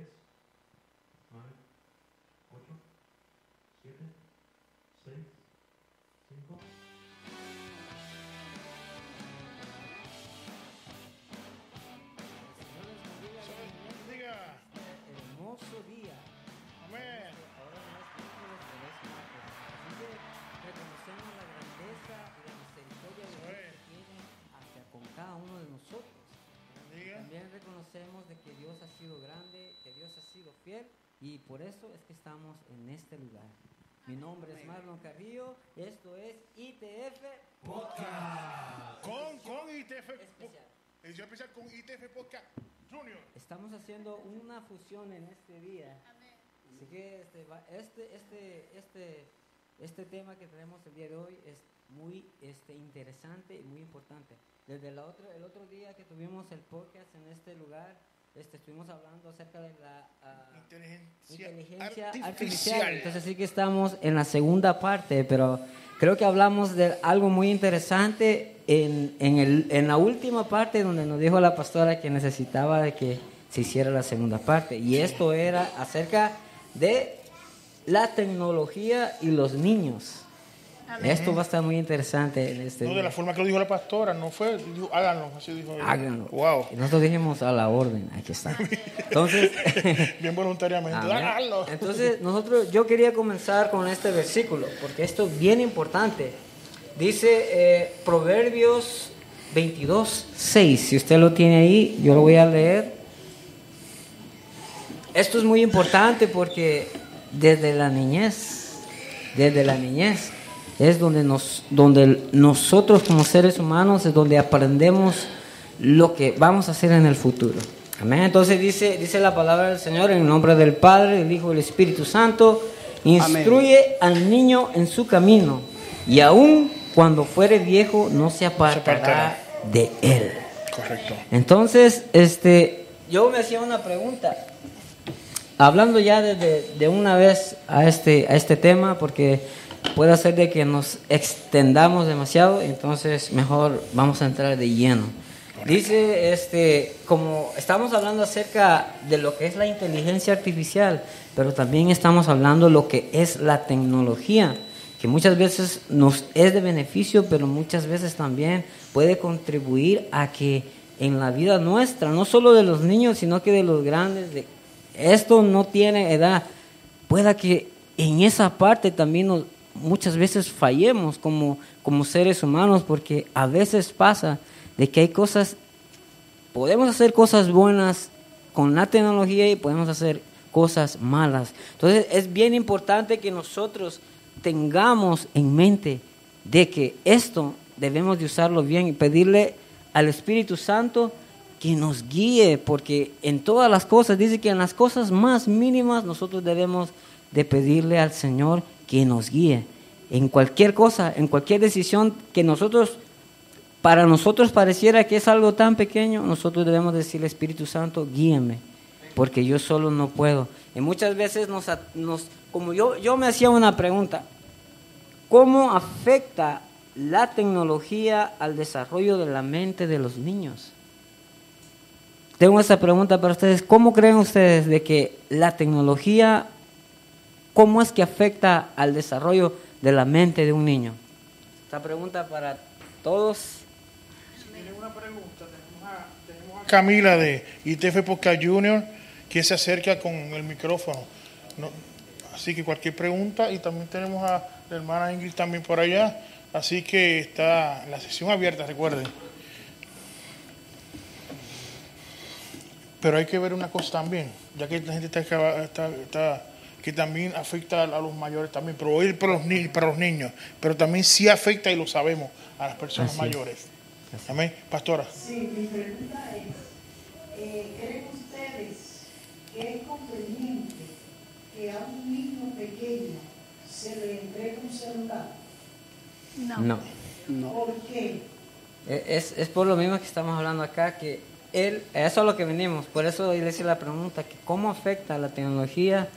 10, 9, 8, 7, 6, 5. Diga, hermoso día. amén. Ahora es miércoles, pero es martes. Así que reconocemos la grandeza y la misericordia de Dios que tiene hacia con cada uno de nosotros. Bendiga. También reconocemos de que Dios ha sido grande, sido fiel y por eso es que estamos en este lugar. Mi nombre es Marlon Carrillo, esto es ITF Con, con ITF. Especial. Edición especial con ITF Podcast Junior. Estamos haciendo una fusión en este día. Así que este, este, este, este, este tema que tenemos el día de hoy es muy este, interesante y muy importante. Desde la otra, el otro día que tuvimos el podcast en este lugar, este, estuvimos hablando acerca de la ah, Inteligencia, inteligencia artificial. artificial. Entonces sí que estamos en la segunda parte, pero creo que hablamos de algo muy interesante en, en, el, en la última parte donde nos dijo la pastora que necesitaba de que se hiciera la segunda parte. Y esto era acerca de la tecnología y los niños. Esto va a estar muy interesante en este No de la forma que lo dijo la pastora, no fue, dijo, háganlo, así dijo. Háganlo. Wow. Y nosotros dijimos a la orden, aquí está. Entonces, Bien voluntariamente, háganlo. Entonces, nosotros, yo quería comenzar con este versículo, porque esto es bien importante. Dice eh, Proverbios 22, 6. Si usted lo tiene ahí, yo lo voy a leer. Esto es muy importante porque desde la niñez, desde la niñez, es donde, nos, donde nosotros como seres humanos es donde aprendemos lo que vamos a hacer en el futuro. Amén. Entonces dice, dice la palabra del Señor en el nombre del Padre, del Hijo y del Espíritu Santo. Instruye al niño en su camino y aun cuando fuere viejo no se apartará apartará. de él. Correcto. Entonces, este, yo me hacía una pregunta, hablando ya de, de- de una vez a este, a este tema, porque puede ser de que nos extendamos demasiado, entonces mejor vamos a entrar de lleno. Dice, este, como estamos hablando acerca de lo que es la inteligencia artificial, pero también estamos hablando de lo que es la tecnología, que muchas veces nos es de beneficio, pero muchas veces también puede contribuir a que en la vida nuestra, no solo de los niños, sino que de los grandes, de, esto no tiene edad, pueda que en esa parte también nos- muchas veces fallemos como, como seres humanos, porque a veces pasa de que hay cosas, podemos hacer cosas buenas con la tecnología y podemos hacer cosas malas. Entonces es bien importante que nosotros tengamos en mente de que esto debemos de usarlo bien y pedirle al Espíritu Santo que nos guíe, porque en todas las cosas, dice que en las cosas más mínimas nosotros debemos de pedirle al Señor que nos guíe. En cualquier cosa, en cualquier decisión que nosotros, para nosotros pareciera que es algo tan pequeño, nosotros debemos decirle, Espíritu Santo, guíeme, porque yo solo no puedo. Y muchas veces nos, nos como yo, yo me hacía una pregunta, ¿cómo afecta la tecnología al desarrollo de la mente de los niños? Tengo esta pregunta para ustedes. ¿Cómo creen ustedes de que la tecnología, cómo es que afecta al desarrollo de la mente de un niño? Esta pregunta para todos. Tiene una pregunta, tenemos a, Camila de ITF Podcast Junior, que se acerca con el micrófono. No, así que cualquier pregunta, y también tenemos a la hermana Ingrid también por allá, así que está la sesión abierta, recuerden. Pero hay que ver una cosa también, ya que la gente está, está- está- que también afecta a los mayores también, pero hoy para los, ni- para los niños, pero también sí afecta y lo sabemos a las personas Así es. mayores. Amén, pastora. Sí, mi pregunta es, eh, ¿creen ustedes que es conveniente que a un niño pequeño se le entregue un celular? No. ¿Por qué? E- Es, es por lo mismo que estamos hablando acá, que él, eso es a lo que venimos. Por eso le hice la pregunta, que cómo afecta la tecnología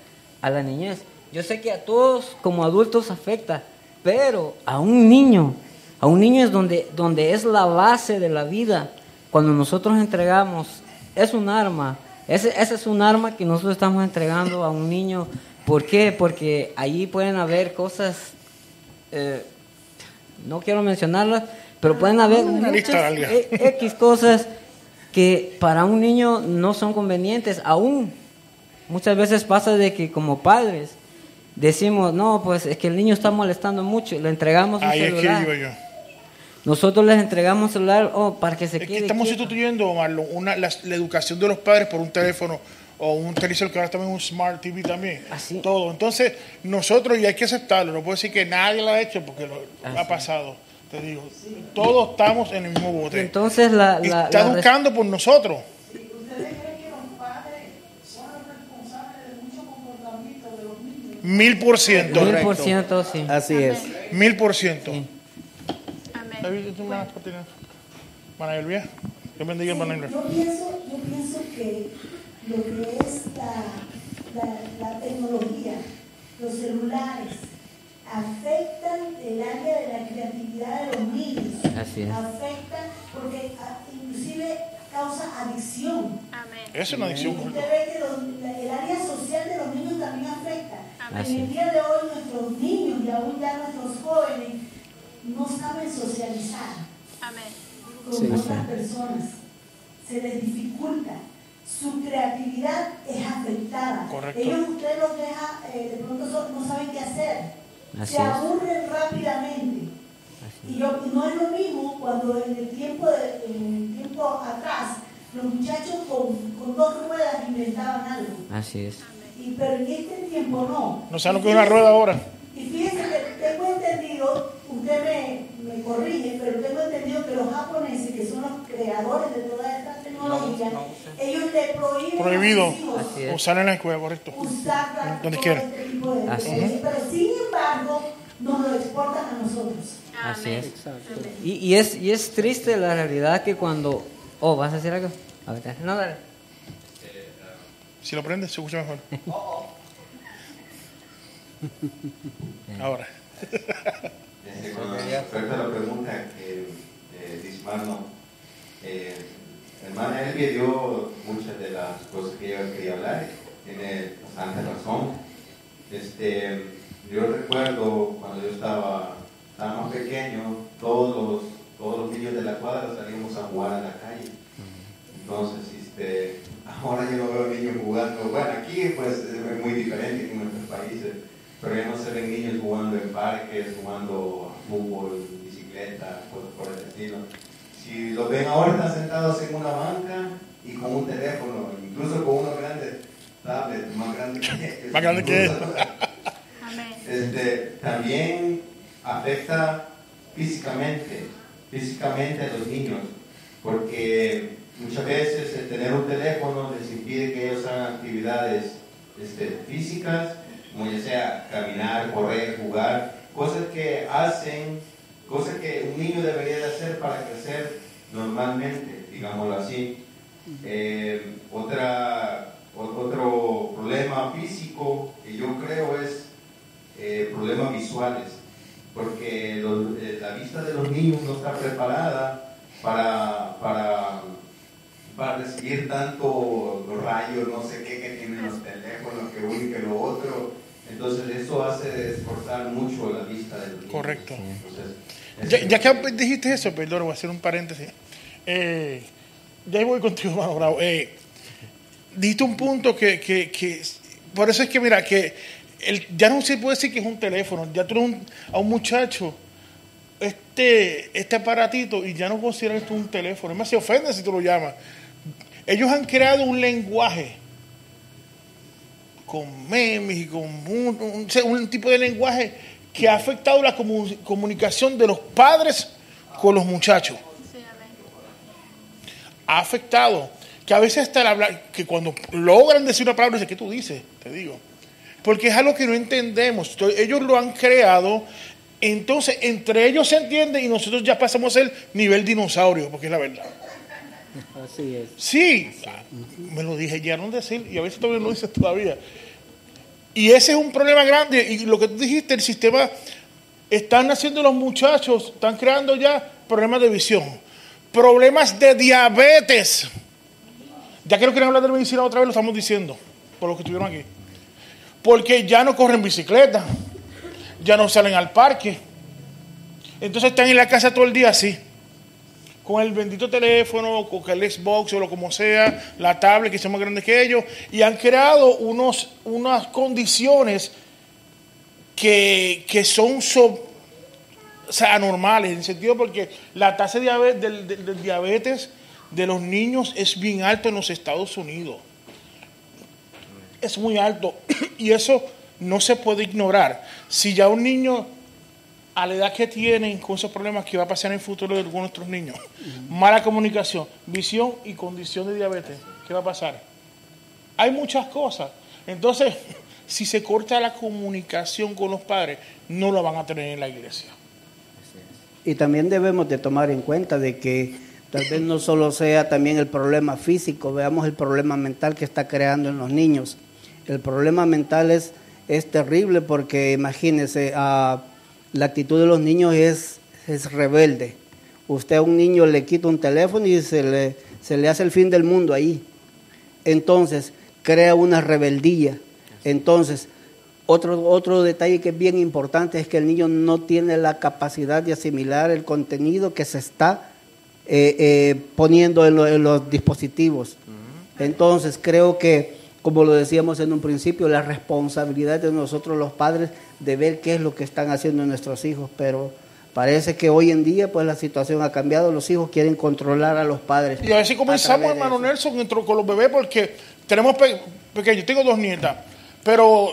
a la niñez. Yo sé que a todos como adultos afecta, pero a un niño, a un niño es donde, donde es la base de la vida. Cuando nosotros entregamos, es un arma, Ese, ese es un arma que nosotros estamos entregando a un niño. ¿Por qué? Porque allí pueden haber cosas, eh, no quiero mencionarlas, pero pueden haber muchas e- X cosas que para un niño no son convenientes. Aún muchas veces pasa de que como padres decimos, no, pues es que el niño está molestando mucho, le entregamos un Ahí es que iba yo. Nosotros les entregamos un celular oh, para que se Es que quede estamos quieto. sustituyendo, Marlon, una, la, la educación de los padres por un teléfono o un televisor que ahora también es un smart TV también. Así. Todo. Entonces, nosotros, y hay que aceptarlo, no puedo decir que nadie lo ha hecho porque lo, Así. ha pasado. Te digo, todos estamos en el mismo bote. entonces la, está la educando por nosotros. ¿Ustedes creen que los padres son los responsables de muchos comportamientos de los niños? Mil por ciento. mil por ciento, sí. Así es. Mil por ciento. Sí. Amén. Que bendiga hermana Elvia. Yo pienso, yo pienso que lo que es la, la, la tecnología, los celulares, afectan el área de la creatividad de los niños. Así es. Afectan porque ah, inclusive causa adicción. Amén. Eso es una adicción. Usted ve que los- el área social de los niños también afecta. En el día de hoy nuestros niños y aún ya nuestros jóvenes no saben socializar Amén. con Sí, otras sí. personas. Se les dificulta. Su creatividad es afectada. Correcto. Ellos usted los deja, eh, de pronto no saben qué hacer. Así Se es. aburren rápidamente. Y, yo, y no es lo mismo cuando en el tiempo, de- en el tiempo atrás los muchachos con, con dos ruedas inventaban algo. Así es. Y, pero en este tiempo no. No saben lo que es una rueda ahora. Y fíjense que tengo entendido, usted me, me corrige, pero tengo entendido que los japoneses, que son los creadores de toda esta tecnología, ellos le prohíben Prohibido. a sus hijos. Usar en la escuela, correcto. usar Donde este Así es. Pero sin embargo, nos lo exportan a nosotros. Así es. Exacto. Y, y es y es triste la realidad que cuando... Oh, ¿vas a decir algo? A ver, no, dale. Si lo prendes, se escucha mejor. Ahora. Este, con respecto a la pregunta que eh, dice Marno, eh, hermana Elvia dio muchas de las cosas que yo quería hablar, tiene bastante razón. Este, yo recuerdo cuando yo estaba, estaba más pequeño, todos los, todos los niños de la cuadra salíamos a jugar a la calle. Entonces, este, ahora yo no veo niños jugando, bueno, aquí pues es muy diferente que en nuestros países, pero ya no se ven niños jugando en parques, jugando a fútbol, bicicleta, cosas por el estilo. Si los ven ahora están sentados en una banca y con un teléfono, incluso con unos grandes tablets, más grandes que Más grande que este, también afecta físicamente, físicamente a los niños, porque muchas veces el tener un teléfono les impide que ellos hagan actividades este, físicas, como ya sea caminar, correr, jugar, cosas que hacen, cosas que un niño debería de hacer para crecer normalmente, digámoslo así. Eh, otra, ot- otro problema físico que yo creo es eh, problemas visuales, porque los- eh, la vista de los niños no está preparada para, para, para recibir tanto los rayos, no sé qué, que tienen los teléfonos, que uno y que lo otro. Entonces eso hace esforzar mucho la vista de los niños. Correcto. Entonces, Ya, ya que dijiste eso, perdón, voy a hacer un paréntesis. Eh, ya voy contigo, Bravo. Eh, dijiste un punto que, que, que- por eso es que, mira, que ya no se puede decir que es un teléfono, ya tú un- a un muchacho este, este aparatito y ya no consideran esto un teléfono. Es más, se ofende si tú lo llamas. Ellos han creado un lenguaje con memes y con un, tipo de lenguaje que ha afectado la comu- comunicación de los padres con los muchachos. Ha afectado que a veces hasta el hablar, que cuando logran decir una palabra, dice, ¿qué tú dices? Te digo. Porque es algo que no entendemos. Ellos lo han creado, entonces entre ellos se entiende y nosotros ya pasamos el nivel dinosaurio, porque es la verdad. Así es. Sí, me lo dijeron decir y a veces todavía no lo dices todavía. Y ese es un problema grande. Y lo que tú dijiste, el sistema, están haciendo los muchachos, están creando ya problemas de visión, problemas de diabetes. Ya que no quieren hablar de medicina otra vez, lo estamos diciendo, por lo que estuvieron aquí. Porque ya no corren bicicleta, ya no salen al parque. Entonces están en la casa todo el día así, con el bendito teléfono, con el Xbox o lo como sea, la tablet que son más grandes que ellos, y han creado unos, unas condiciones que, que son sea, anormales, en el sentido porque la tasa de diabetes, de los niños es bien alto en los Estados Unidos. Es muy alto y eso no se puede ignorar. Si ya un niño a la edad que tienen con esos problemas que va a pasar en el futuro de algunos de nuestros niños, mala comunicación, visión y condición de diabetes, ¿qué va a pasar? Hay muchas cosas. Entonces, si se corta la comunicación con los padres, no lo van a tener en la iglesia. Y también debemos de tomar en cuenta de que tal vez no solo sea también el problema físico, veamos el problema mental que está creando en los niños. El problema mental es, es terrible porque imagínense, ah, la actitud de los niños es, es rebelde. Usted a un niño le quita un teléfono y se le, se le hace el fin del mundo ahí. Entonces, crea una rebeldía. Entonces, otro, otro detalle que es bien importante es que el niño no tiene la capacidad de asimilar el contenido que se está eh, eh, poniendo en, lo- en los dispositivos. Entonces, creo que, como lo decíamos en un principio, la responsabilidad de nosotros los padres de ver qué es lo que están haciendo nuestros hijos, pero parece que hoy en día pues la situación ha cambiado, los hijos quieren controlar a los padres. Y a ver si comenzamos, hermano. Nelson, con los bebés, porque tenemos pe- pequeños, tengo dos nietas, pero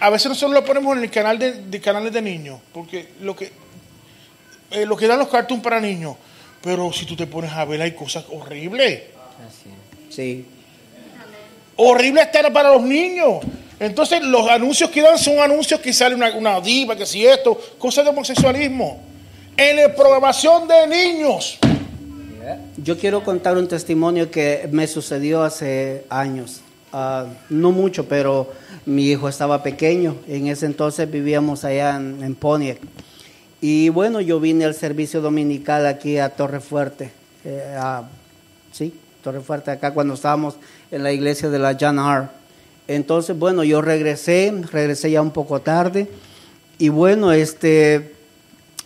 a veces nosotros lo ponemos en el canal de, de canales de niños, porque lo que eh, lo que dan los cartoons para niños, pero si tú te pones a ver hay cosas horribles, Así es. Sí. Horribles estar para los niños. Entonces los anuncios que dan son anuncios que sale una, una diva, que si esto, cosas de homosexualismo. En la programación de niños. Yo quiero contar un testimonio que me sucedió hace años. Ah, no mucho, pero mi hijo estaba pequeño. En ese entonces vivíamos allá en, en Pontiac. Y bueno, yo vine al servicio dominical aquí a Torre Fuerte. eh, sí, Torre Fuerte, acá cuando estábamos en la iglesia de la John R. Entonces, bueno, yo regresé, regresé ya un poco tarde. Y bueno, este,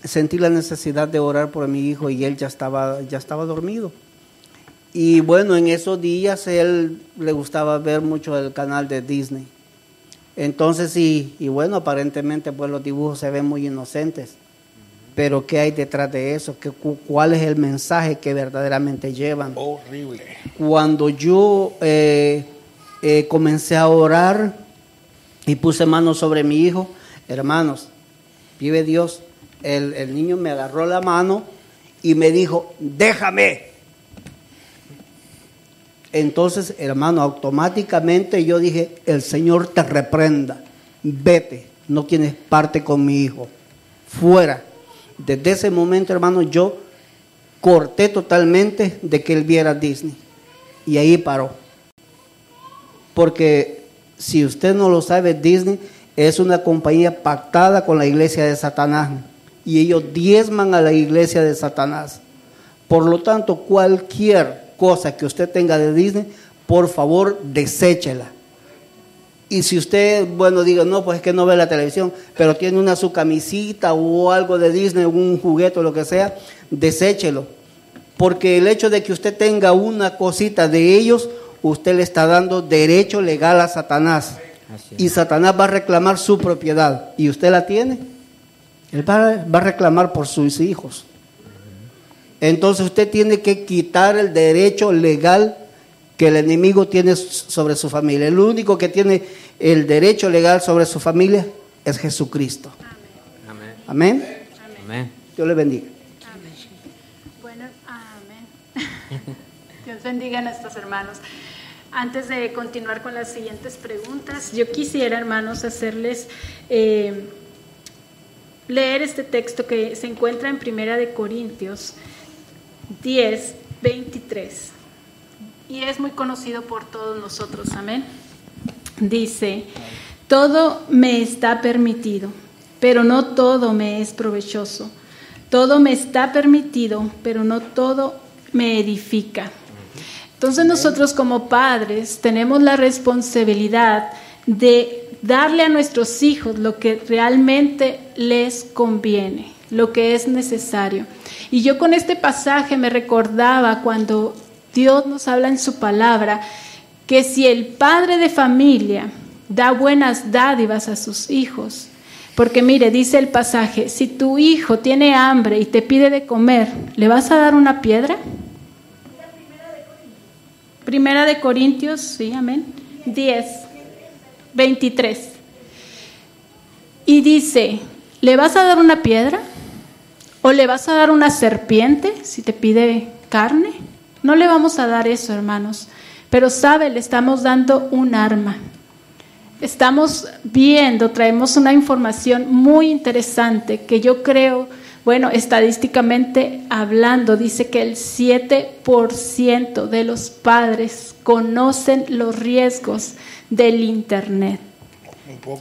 sentí la necesidad de orar por mi hijo y él ya estaba, ya estaba dormido. Y bueno, en esos días él le gustaba ver mucho el canal de Disney. Entonces, y, y bueno, aparentemente pues los dibujos se ven muy inocentes. Pero ¿qué hay detrás de eso? ¿Qué, cu- ¿Cuál es el mensaje que verdaderamente llevan? Horrible. cuando yo eh, eh, comencé a orar y puse manos sobre mi hijo, hermanos, vive Dios, el, el niño me agarró la mano y me dijo, déjame. Entonces, hermano, automáticamente yo dije, el Señor te reprenda, vete, no tienes parte con mi hijo, fuera. Desde ese momento, hermano, yo corté totalmente de que él viera Disney. Y ahí paró. Porque si usted no lo sabe, Disney es una compañía pactada con la iglesia de Satanás. Y ellos diezman a la iglesia de Satanás. Por lo tanto, cualquier cosa que usted tenga de Disney, por favor, deséchela. Y si usted, bueno, diga, no, pues es que no ve la televisión, pero tiene una su camisita o algo de Disney, un juguete o lo que sea, deséchelo. Porque el hecho de que usted tenga una cosita de ellos, usted le está dando derecho legal a Satanás. Y Satanás va a reclamar su propiedad. ¿Y usted la tiene? Él va, va a reclamar por sus hijos. Entonces usted tiene que quitar el derecho legal que el enemigo tiene sobre su familia. El único que tiene el derecho legal sobre su familia es Jesucristo. Amén. Amén. Amén. Dios le bendiga. Amén. Bueno, amén. Dios bendiga a nuestros hermanos. Antes de continuar con las siguientes preguntas, yo quisiera, hermanos, hacerles eh, leer este texto que se encuentra en Primera de Corintios 10, 23. Y es muy conocido por todos nosotros. Amén. Dice, todo me está permitido, pero no todo me es provechoso. Todo me está permitido, pero no todo me edifica. Entonces nosotros como padres tenemos la responsabilidad de darle a nuestros hijos lo que realmente les conviene, lo que es necesario. Y yo con este pasaje me recordaba cuando Dios nos habla en su palabra que si el padre de familia da buenas dádivas a sus hijos, porque mire, dice el pasaje, si tu hijo tiene hambre y te pide de comer, ¿le vas a dar una piedra? Primera de Corintios, sí, amén. 10, 23. Y dice, ¿le vas a dar una piedra? ¿O le vas a dar una serpiente si te pide carne? No le vamos a dar eso, hermanos. Pero sabe, le estamos dando un arma. Estamos viendo, traemos una información muy interesante que yo creo, bueno, estadísticamente hablando, dice que el 7% de los padres conocen los riesgos del Internet.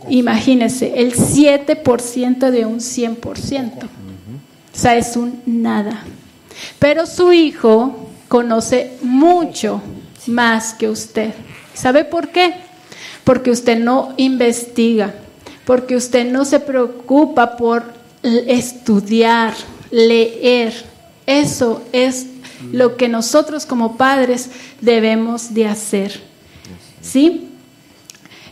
Imagínense, el 7% de un 100%. O sea, es un nada. Pero su hijo conoce mucho más que usted. ¿Sabe por qué? Porque usted no investiga, porque usted no se preocupa por estudiar, leer. Eso es lo que nosotros como padres debemos de hacer. ¿Sí?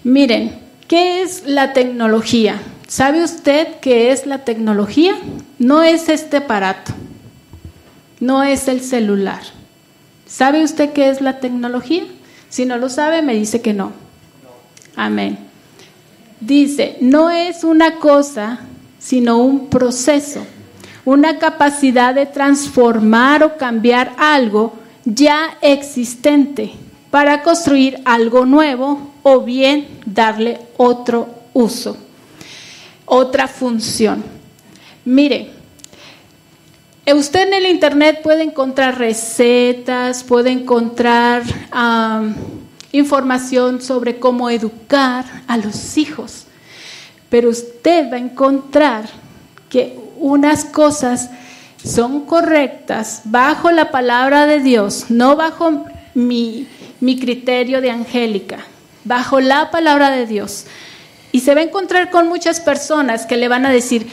Miren, ¿qué es la tecnología? ¿Sabe usted qué es la tecnología? No es este aparato, no es el celular. ¿Sabe usted qué es la tecnología? Si no lo sabe, me dice que no. Amén. Dice, no es una cosa, sino un proceso, una capacidad de transformar o cambiar algo ya existente para construir algo nuevo o bien darle otro uso, otra función. Mire, usted en el Internet puede encontrar recetas, puede encontrar información sobre cómo educar a los hijos, pero usted va a encontrar que unas cosas son correctas bajo la palabra de Dios, no bajo mi, mi criterio de angélica, bajo la palabra de Dios. Y se va a encontrar con muchas personas que le van a decir,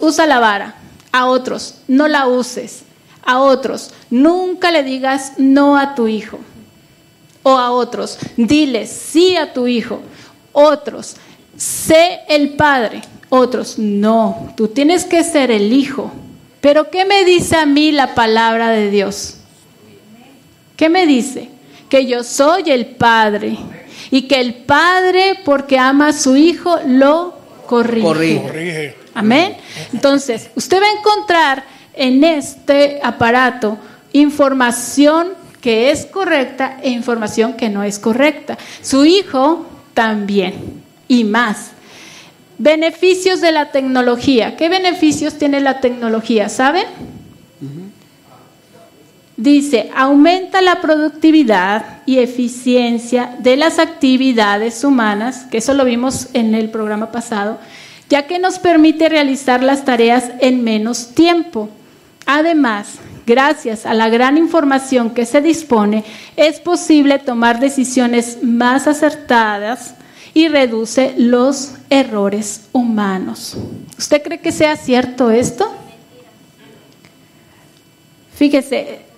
usa la vara, a otros, no la uses, a otros, nunca le digas no a tu hijo, o a otros, dile sí a tu hijo, otros, sé el padre, otros, no, tú tienes que ser el hijo. Pero ¿qué me dice a mí la palabra de Dios? ¿Qué me dice? Que yo soy el padre. Y que el padre, porque ama a su hijo, lo corrige. Amén. Entonces, usted va a encontrar en este aparato información que es correcta e información que no es correcta. Su hijo también y más. Beneficios de la tecnología. ¿Qué beneficios tiene la tecnología? ¿Saben? Dice, aumenta la productividad y eficiencia de las actividades humanas, que eso lo vimos en el programa pasado, ya que nos permite realizar las tareas en menos tiempo. Además, gracias a la gran información que se dispone, es posible tomar decisiones más acertadas y reduce los errores humanos. ¿Usted cree que sea cierto esto? Fíjese,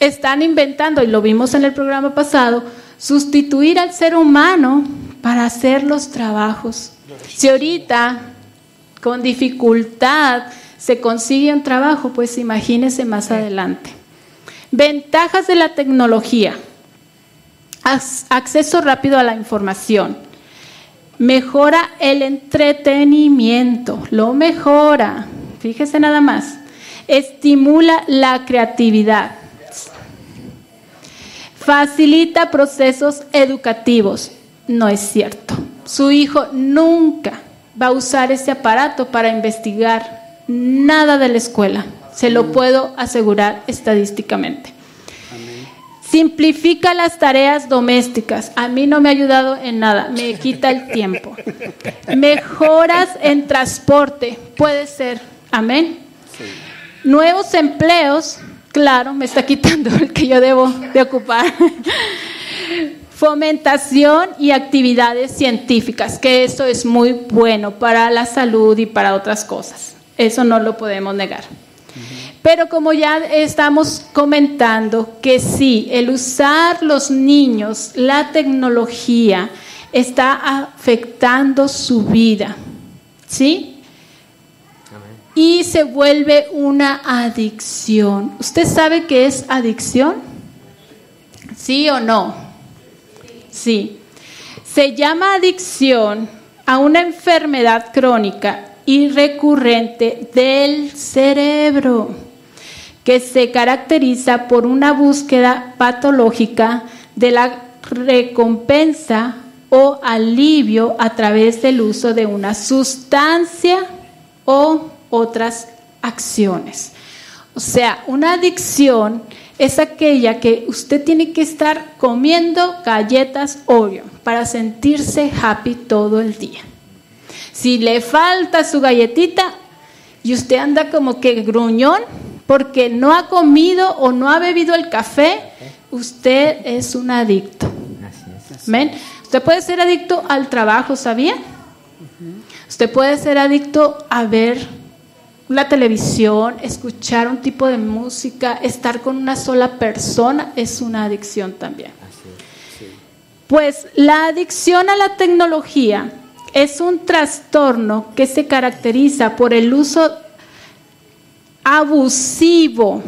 están inventando, y lo vimos en el programa pasado, sustituir al ser humano para hacer los trabajos. Si ahorita con dificultad se consigue un trabajo, pues imagínese más adelante. Ventajas de la tecnología. Acceso rápido a la información. Mejora el entretenimiento, lo mejora. Fíjese nada más. Estimula la creatividad facilita procesos educativos. No es cierto. Su hijo nunca va a usar ese aparato para investigar nada de la escuela. Se lo puedo asegurar estadísticamente. Simplifica las tareas domésticas. A mí no me ha ayudado en nada. Me quita el tiempo. Mejoras en transporte. Puede ser. Amén. Nuevos empleos Claro, me está quitando el que yo debo de ocupar. Fomentación y actividades científicas, que eso es muy bueno para la salud y para otras cosas. Eso no lo podemos negar. Pero como ya estamos comentando que sí, el usar los niños la tecnología está afectando su vida, ¿sí? Y se vuelve una adicción. ¿Usted sabe qué es adicción? ¿Sí o no? Sí. Se llama adicción a una enfermedad crónica y recurrente del cerebro que se caracteriza por una búsqueda patológica de la recompensa o alivio a través del uso de una sustancia o otras acciones. O sea, una adicción es aquella que usted tiene que estar comiendo galletas Oreo para sentirse happy todo el día. Si le falta su galletita y usted anda como que gruñón porque no ha comido o no ha bebido el café, usted es un adicto. ¿Ven? Usted puede ser adicto al trabajo, ¿sabía? Usted puede ser adicto a ver la televisión, escuchar un tipo de música, estar con una sola persona es una adicción también. Pues la adicción a la tecnología es un trastorno que se caracteriza por el uso abusivo.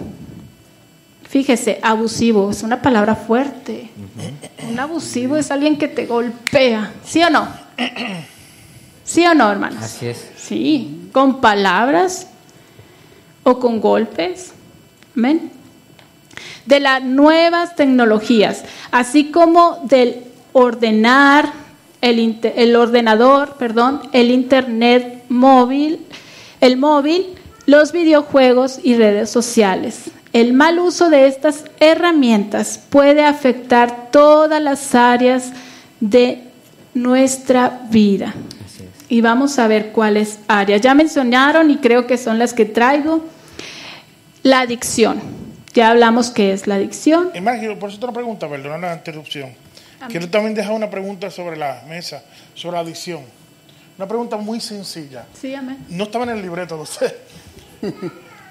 Fíjese, abusivo es una palabra fuerte. Un abusivo es alguien que te golpea, ¿sí o no? ¿Sí o no, hermanos? Así es. Sí, con palabras o con golpes. Amén. De las nuevas tecnologías, así como del ordenar, el, el ordenador, perdón, el internet móvil, el móvil, los videojuegos y redes sociales. El mal uso de estas herramientas puede afectar todas las áreas de nuestra vida. Y vamos a ver cuáles áreas. Ya mencionaron y creo que son las que traigo. La adicción. Ya hablamos qué es la adicción. Imagino, por eso otra pregunta, perdona la interrupción. Quiero también dejar una pregunta sobre la mesa, sobre la adicción. Una pregunta muy sencilla. Sí, amén. No estaba en el libreto de usted.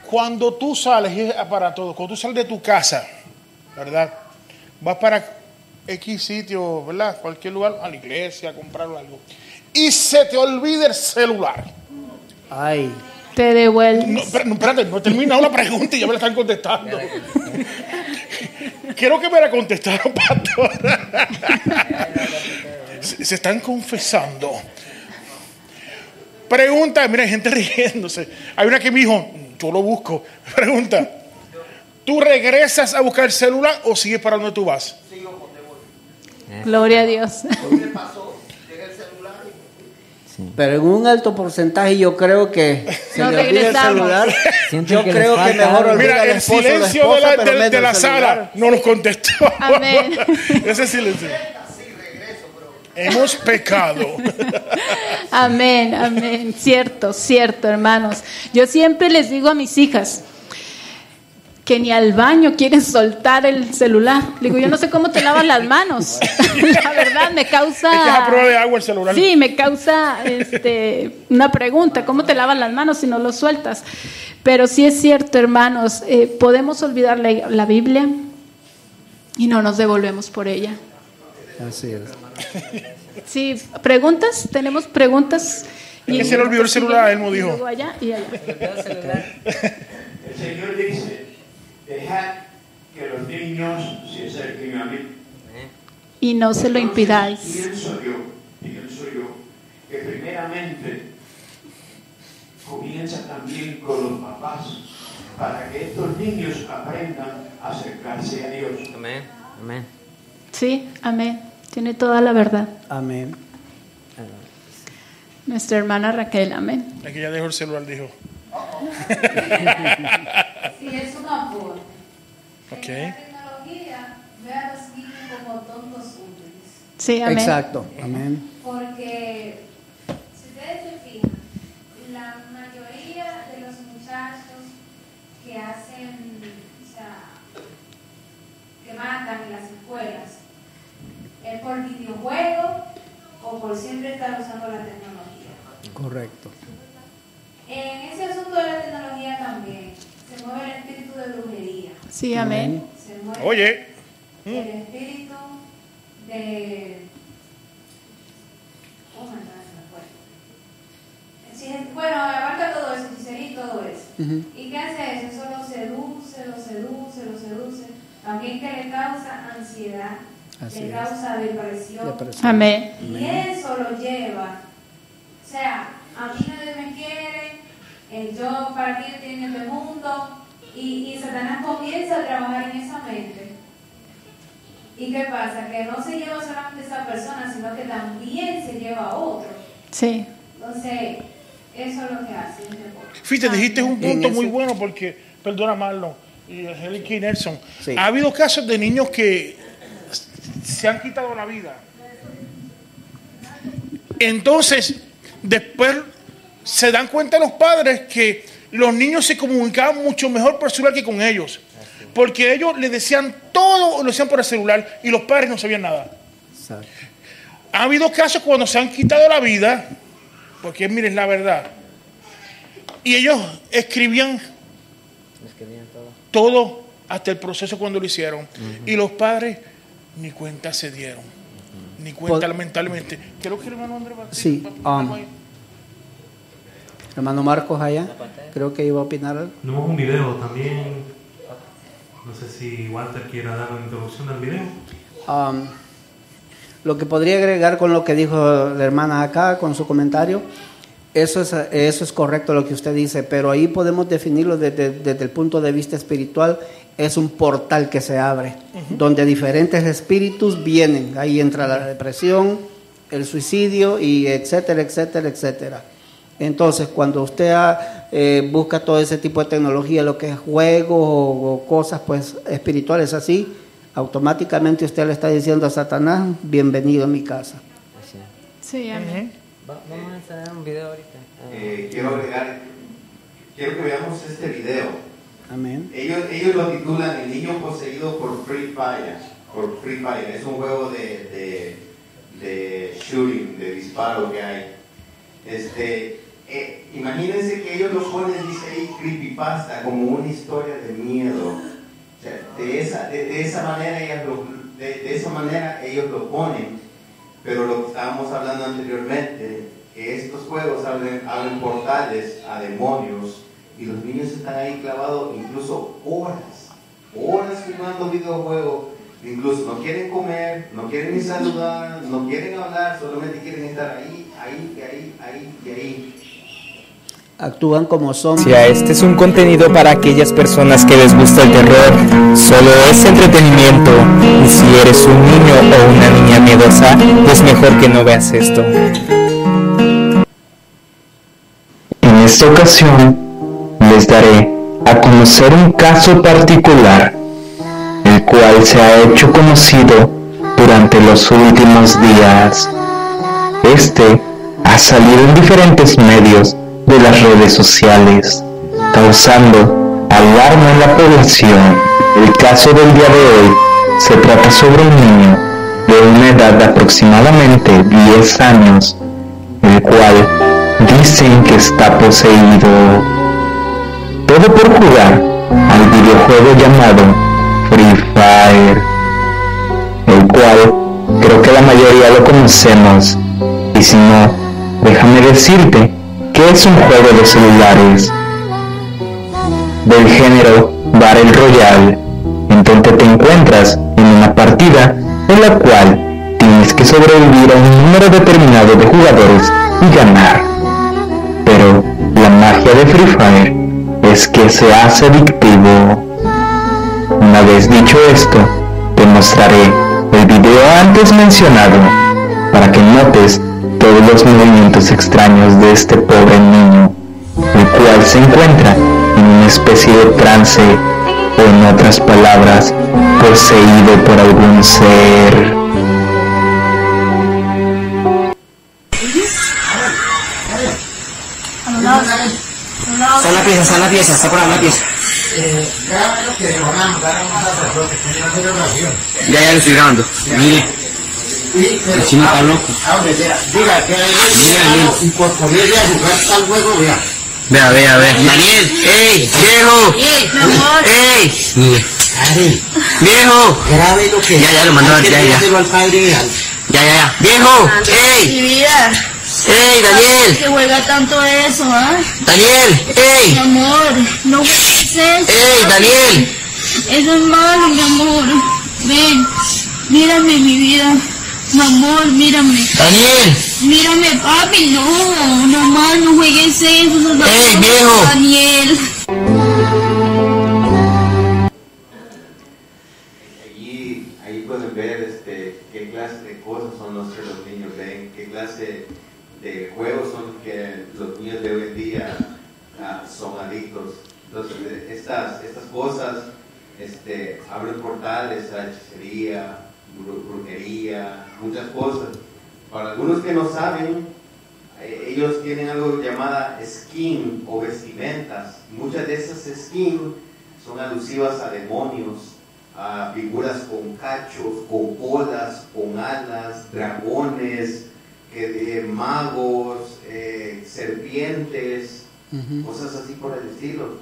Cuando tú sales, y es para todo, cuando tú sales de tu casa, ¿verdad? Vas para X sitio, ¿verdad? Cualquier lugar, a la iglesia, a comprar algo. Y se te olvida el celular. Ay. Te devuelves. No, espérate, no he terminado la pregunta y ya me la están contestando. Quiero que me la contestaron, pastora. Se, se están confesando. Pregunta, mira, hay gente riéndose. Hay una que me dijo, yo lo busco. Pregunta, ¿tú regresas a buscar el celular o sigues para donde tú vas? Gloria a Dios. Pero en un alto porcentaje yo creo que se Nos le olvida el regresamos. celular. Sienten Yo que creo que mejor olvida Mira, el esposo o la silencio de la, de- la sala no nos contestó. Amén. Ese silencio. Hemos pecado. Amén, amén. Cierto, cierto, hermanos. Yo siempre les digo a mis hijas que ni al baño quieren soltar el celular. Le digo, yo no sé cómo te lavas las manos. La verdad me causa... Es que es a prueba de agua el celular. Sí, me causa este, una pregunta, ¿cómo te lavas las manos si no lo sueltas? Pero sí es cierto, hermanos, eh, podemos olvidar la, la Biblia y no nos devolvemos por ella. Así es. Sí, preguntas, tenemos preguntas. Es que se le olvidó el celular, él me dijo. Y allá. El Señor dice, dejad que los niños se acerquen a mí. Y no se lo impidáis. Pienso yo, pienso yo, que primeramente comienza también con los papás, para que estos niños aprendan a acercarse a Dios. Amén. Amén. Sí, amén. Tiene toda la verdad. Amén. Nuestra hermana Raquel, amén. Que ya dejó el celular, dijo. Sí, es un aporte. Ok. Que La tecnología ve a los niños como tontos útiles. Sí, amén. Exacto. Amén. Porque, si ustedes se fijan, la mayoría de los muchachos que hacen, o sea, que matan en las escuelas? ¿Es por videojuegos o por siempre estar usando la tecnología? Correcto. En ese asunto de la tecnología también se mueve el espíritu de brujería. Sí, amén. Se mueve Oye, el espíritu de... Oh, my God, se me fue. Sí, bueno, abarca todo eso, y todo eso. Ujú. ¿Y qué hace eso? Eso lo seduce, lo seduce, lo seduce. También que le causa ansiedad, Así le es. causa depresión. Depresión. Amén. Y eso lo lleva. O sea, a mí nadie me quiere, eh, yo para qué estoy en este mundo. Y, y Satanás comienza a trabajar en esa mente. ¿Y qué pasa? Que no se lleva solamente esa persona, sino que también se lleva a otro. Sí. Entonces, eso es lo que hace. deporte. fíjate, dijiste un En punto muy bueno porque, perdona Marlon y Angélica y Nelson, Sí. ha habido casos de niños que se han quitado la vida. Entonces, después se dan cuenta los padres que los niños se comunicaban mucho mejor por celular que con ellos. Porque ellos le decían todo, lo decían por el celular y los padres no sabían nada. Exacto. Ha habido casos cuando se han quitado la vida, porque miren la verdad, y ellos escribían Escribían todo. todo hasta el proceso cuando lo hicieron, y los padres ni cuenta se dieron, ni cuenta Pod- lamentablemente. Creo que el hermano Andrés a Sí, um, Hermano Marcos allá, creo que iba a opinar algo. Tenemos un video también. No sé si Walter quiera dar una introducción al video. Um, lo que podría agregar con lo que dijo la hermana acá, con su comentario, eso es, eso es correcto lo que usted dice, pero ahí podemos definirlo desde, desde el punto de vista espiritual, es un portal que se abre, donde diferentes espíritus vienen, ahí entra la depresión, el suicidio y etcétera, etcétera, etcétera. Entonces, cuando usted ah, eh, busca todo ese tipo de tecnología, lo que es juegos o, o cosas pues espirituales así, automáticamente usted le está diciendo a Satanás, bienvenido a mi casa. Sí, amén. Va- vamos a enseñar un video ahorita. Ah, Eh, quiero agregar, quiero que veamos este video. Ellos, ellos lo titulan El niño poseído por Free Fire. Por Free Fire. Es un juego de, de, de shooting, de disparo que hay. Este, eh, imagínense que ellos lo ponen, dice ahí, creepypasta, como una historia de miedo. De, esa, de, esa manera ellas lo, de esa manera ellos lo ponen. Pero lo que estábamos hablando anteriormente, que estos juegos abren, abren portales a demonios y los niños están ahí clavados incluso horas, horas jugando videojuegos. Incluso no quieren comer, no quieren ni saludar, no quieren hablar, solamente quieren estar ahí, ahí, y ahí, ahí y ahí. Actúan como zombies. Si a este es un contenido para aquellas personas que les gusta el terror, solo es entretenimiento. Y si eres un niño o una niña miedosa, es mejor que no veas esto. En esta ocasión les daré a conocer un caso particular, el cual se ha hecho conocido durante los últimos días. Este ha salido en diferentes medios de las redes sociales, causando alarma en la población. El caso del día de hoy se trata sobre un niño de una edad de aproximadamente 10 años, el cual dicen que está poseído. Todo por jugar al videojuego llamado Free Fire, el cual creo que la mayoría lo conocemos. Y si no, déjame decirte que es un juego de celulares del género Battle Royale, en donde te encuentras en una partida en la cual tienes que sobrevivir a un número determinado de jugadores y ganar. Pero la magia de Free Fire es que se hace adictivo. Una vez dicho esto, te mostraré el video antes mencionado para que notes todos los movimientos extraños de este pobre niño, el cual se encuentra en una especie de trance o en otras palabras, poseído por algún ser. Pieza, está en la pieza, está por ahí en la pieza. eh. Ya, ya lo estoy grabando. Mire. El chino está loco. Hable, vea, diga que hay Mira, mira. y por ponerle a jugar tal juego, vea. Vea, vea, vea. Daniel, ey, viejo. Ey. Karen, Viejo. grabe lo que Ya, ya lo mandó, ya, ya. Ya, ya, ya. Viejo. Mi Ey. Ey, Daniel. Que juega tanto eso, ¿ah? Daniel. Mi Ey. amor, no juegues eso. Ey, Daniel. Eso es malo, mi amor. Ven, mírame, mi vida. Mi amor, mírame. Daniel. Mírame, papi, no. No más, no juegues eso. eso es Ey, viejo. Daniel. Juegos son que los niños de hoy en día ah, son adictos. Entonces, eh, estas, estas cosas este, abren portales a hechicería, bru- brujería, muchas cosas. Para algunos que no saben, eh, ellos tienen algo llamada skin o vestimentas. Muchas de esas skin son alusivas a demonios, a figuras con cachos, con colas, con alas, dragones, que de magos, eh, serpientes, cosas así por el estilo.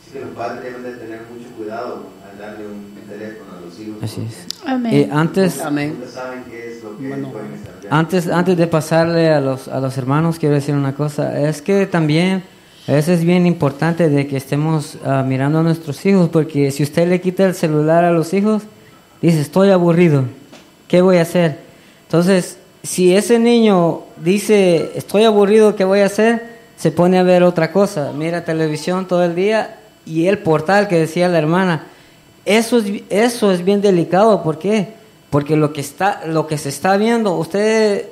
Así que los padres deben de tener mucho cuidado al darle un teléfono a los hijos. Así es. Amén. Eh, antes, Nunca saben qué es lo que viendo. Antes, antes de pasarle a los, a los hermanos, quiero decir una cosa. Es que también a veces es bien importante de que estemos ah, mirando a nuestros hijos, porque si usted le quita el celular a los hijos, dice, estoy aburrido, ¿qué voy a hacer? Entonces, si ese niño dice, estoy aburrido, ¿qué voy a hacer? Se pone a ver otra cosa, mira televisión todo el día y el portal que decía la hermana. Eso es, eso es bien delicado, ¿por qué? Porque lo que, está, lo que se está viendo, usted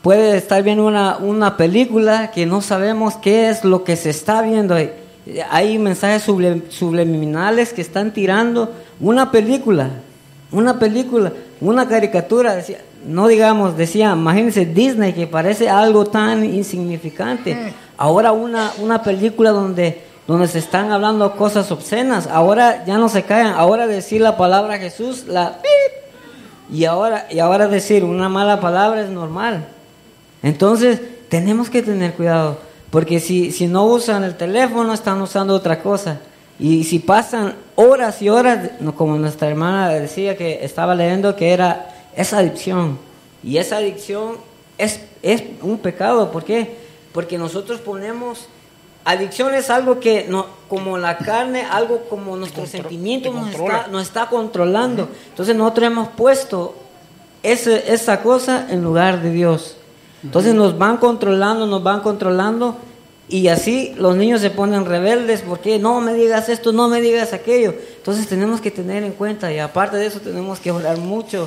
puede estar viendo una, una película que no sabemos qué es lo que se está viendo. Hay mensajes subliminales que están tirando una película, una película, una caricatura. decía- no digamos, decía, imagínense Disney que parece algo tan insignificante. Ahora una, una película donde, donde se están hablando cosas obscenas. Ahora ya no se callan. Ahora decir la palabra Jesús, la pip, y ahora, y ahora decir una mala palabra es normal. Entonces, tenemos que tener cuidado, porque si, si no usan el teléfono, están usando otra cosa. Y si pasan horas y horas, no, como nuestra hermana decía que estaba leyendo, que era esa adicción. Y esa adicción es, es un pecado. ¿Por qué? Porque nosotros ponemos... Adicción es algo que, no, como la carne, algo como nuestros sentimientos nos está, nos está controlando. Entonces nosotros hemos puesto ese- esa cosa en lugar de Dios. Entonces nos van controlando, nos van controlando y así los niños se ponen rebeldes porque no me digas esto, no me digas aquello. Entonces tenemos que tener en cuenta y aparte de eso tenemos que orar mucho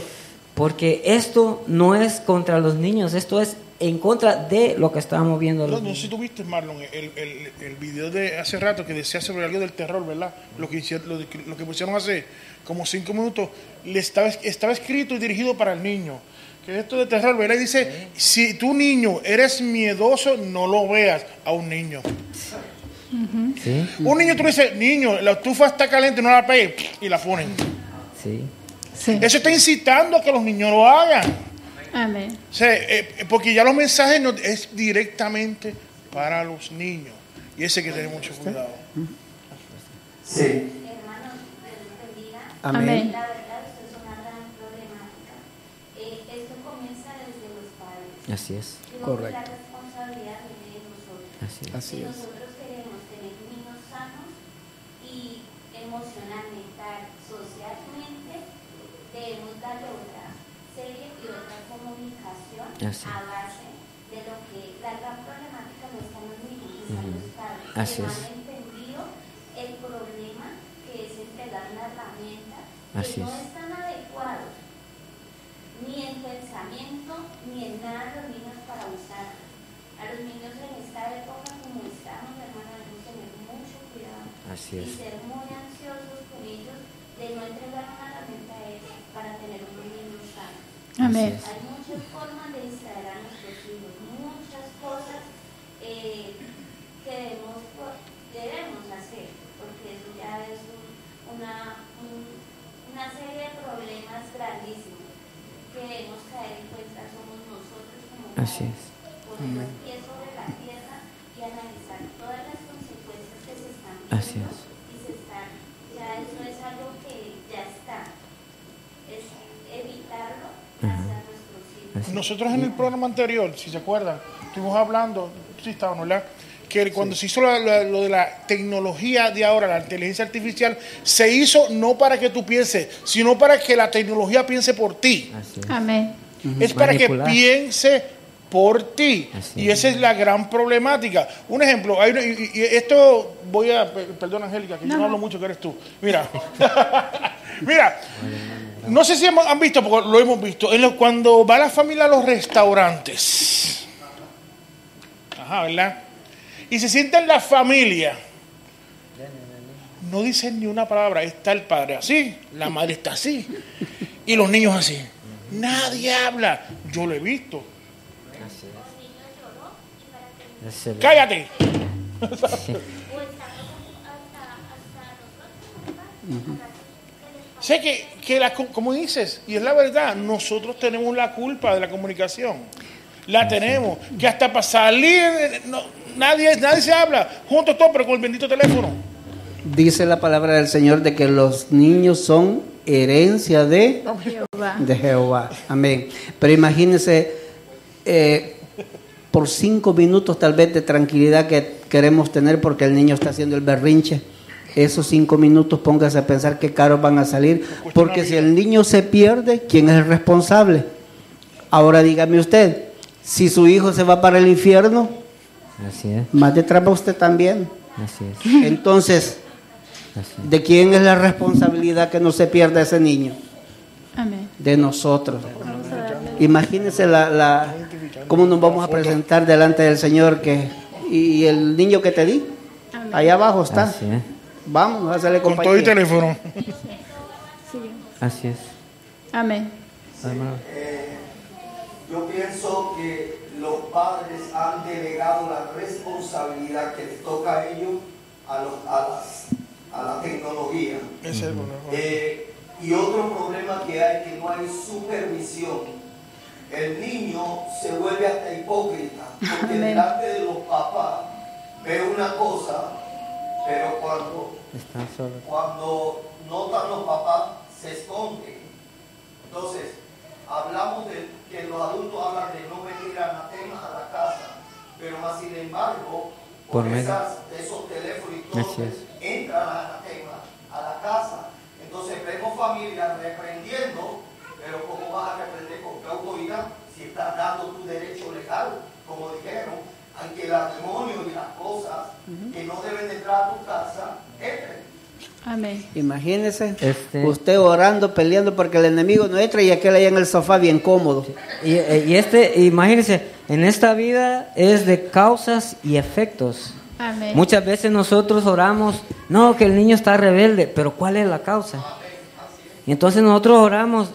porque esto no es contra los niños, esto es en contra de lo que estamos viendo. No, no sé si tuviste, Marlon, el, el, el video de hace rato que decía sobre algo del terror, ¿verdad? Lo que, hicieron, lo, que- lo que pusieron hace como cinco minutos, le estaba, estaba escrito y dirigido para el niño. Que esto de terror, ¿verdad? Y dice, si tu niño eres miedoso, no lo veas a un niño. Sí, Un niño tú le dices, niño, la estufa está caliente, no la pegues, y la ponen. sí. Eso está incitando a que los niños lo hagan. Amén. O sea, eh, porque ya los mensajes no, es directamente para los niños. Y ese hay que tener mucho cuidado. Sí. Amén. La verdad, es una gran problemática. Eh, esto comienza desde los padres. Así es. Correcto. La responsabilidad viene de nosotros. Así es. Así es. nosotros queremos tener niños sanos y emocional, mental, socialmente, debemos darle otra serie y otra a base de lo que la gran problemática no está en los niños, los padres. Así que no es. han entendido el problema que es entregar una herramienta Así que no es. están adecuados ni en pensamiento ni en nada los niños para usar. A los niños en esta época como estamos, hermano, debemos tener mucho cuidado Así y ser muy ansiosos con ellos de no entregar una herramienta a ellos para tener un niño sano. Amén. Hay muchas formas de distraer a nuestros hijos, muchas cosas eh, que debemos, debemos hacer, porque eso ya es un una, un- una serie de problemas grandísimos que debemos caer en cuenta somos nosotros como Así padres. es. Poner los pies sobre la tierra y analizar todas las consecuencias que se están Así viendo es. y se están, ya eso es algo que ya está. Es evitarlo hacia nuestros hijos. Nosotros en el programa anterior, si se acuerdan, estuvimos hablando, sí estaban, ¿verdad? Que cuando se hizo la- la- lo de la tecnología de ahora, la inteligencia artificial, se hizo no para que tú pienses, sino para que la tecnología piense por ti. Amén. Es para que piense por ti. y esa es la gran problemática. Un ejemplo, hay una- y, y esto voy a, per- perdón Angélica, que yo No, no no. hablo mucho, que eres tú. Mira, mira, no sé si hemos- han visto, porque lo hemos visto, en cuando va la familia a los restaurantes. Ajá, ¿verdad? Y se sienten la familia. No dicen ni una palabra. Está el padre así, la madre está así, y los niños así. Nadie habla. Yo lo he visto. Cállate. Sé que, que la, co- como dices, y es la verdad, nosotros tenemos la culpa de la comunicación. La tenemos. Que hasta para salir, no, nadie, nadie se habla. Juntos todos, pero con el bendito teléfono. Dice la palabra del Señor de que los niños son herencia de, Jehová. de Jehová. Amén. Pero imagínense, eh, por cinco minutos tal vez de tranquilidad que queremos tener porque el niño está haciendo el berrinche. Esos cinco minutos póngase a pensar qué caros van a salir. Porque si el niño se pierde, ¿quién es el responsable? Ahora dígame usted, si su hijo se va para el infierno, Así es. más detrás va usted también. Así es. Entonces, Así ¿de quién es la responsabilidad que no se pierda ese niño? Amén. De nosotros. Imagínense la, la, cómo nos vamos a presentar delante del Señor que y el niño que te di, Amén. allá abajo está. Así es. Vamos, a hacerle Con todo y teléfono. Así es. Amén. Eh, yo pienso que los padres han delegado la responsabilidad que les toca a ellos a, los- a, las- a la tecnología. Es el. Eh, y otro problema que hay que no hay supervisión. El niño se vuelve hasta hipócrita porque Amén. delante de los papás ve una cosa, pero cuando Están solos. cuando notan los papás, se esconden. Entonces, hablamos de que los adultos hablan de no venir anatemas a la casa, pero más sin embargo, Por por esas, esos teléfonos y todo, es. entran a anatemas a la casa. Entonces, vemos familias reprendiendo, pero ¿cómo vas a reprender con qué autoridad si estás dando tu derecho legal? Como dijeron, aunque el demonio y las cosas que no deben entrar a tu casa, entren. Amén. Imagínese, Este- usted orando, peleando porque el enemigo no entra y aquel ahí en el sofá bien cómodo. Y, eh, y este, imagínense, en esta vida es de causas y efectos. Amén. Muchas veces nosotros oramos, no, que el niño está rebelde, pero ¿cuál es la causa? Y entonces nosotros oramos,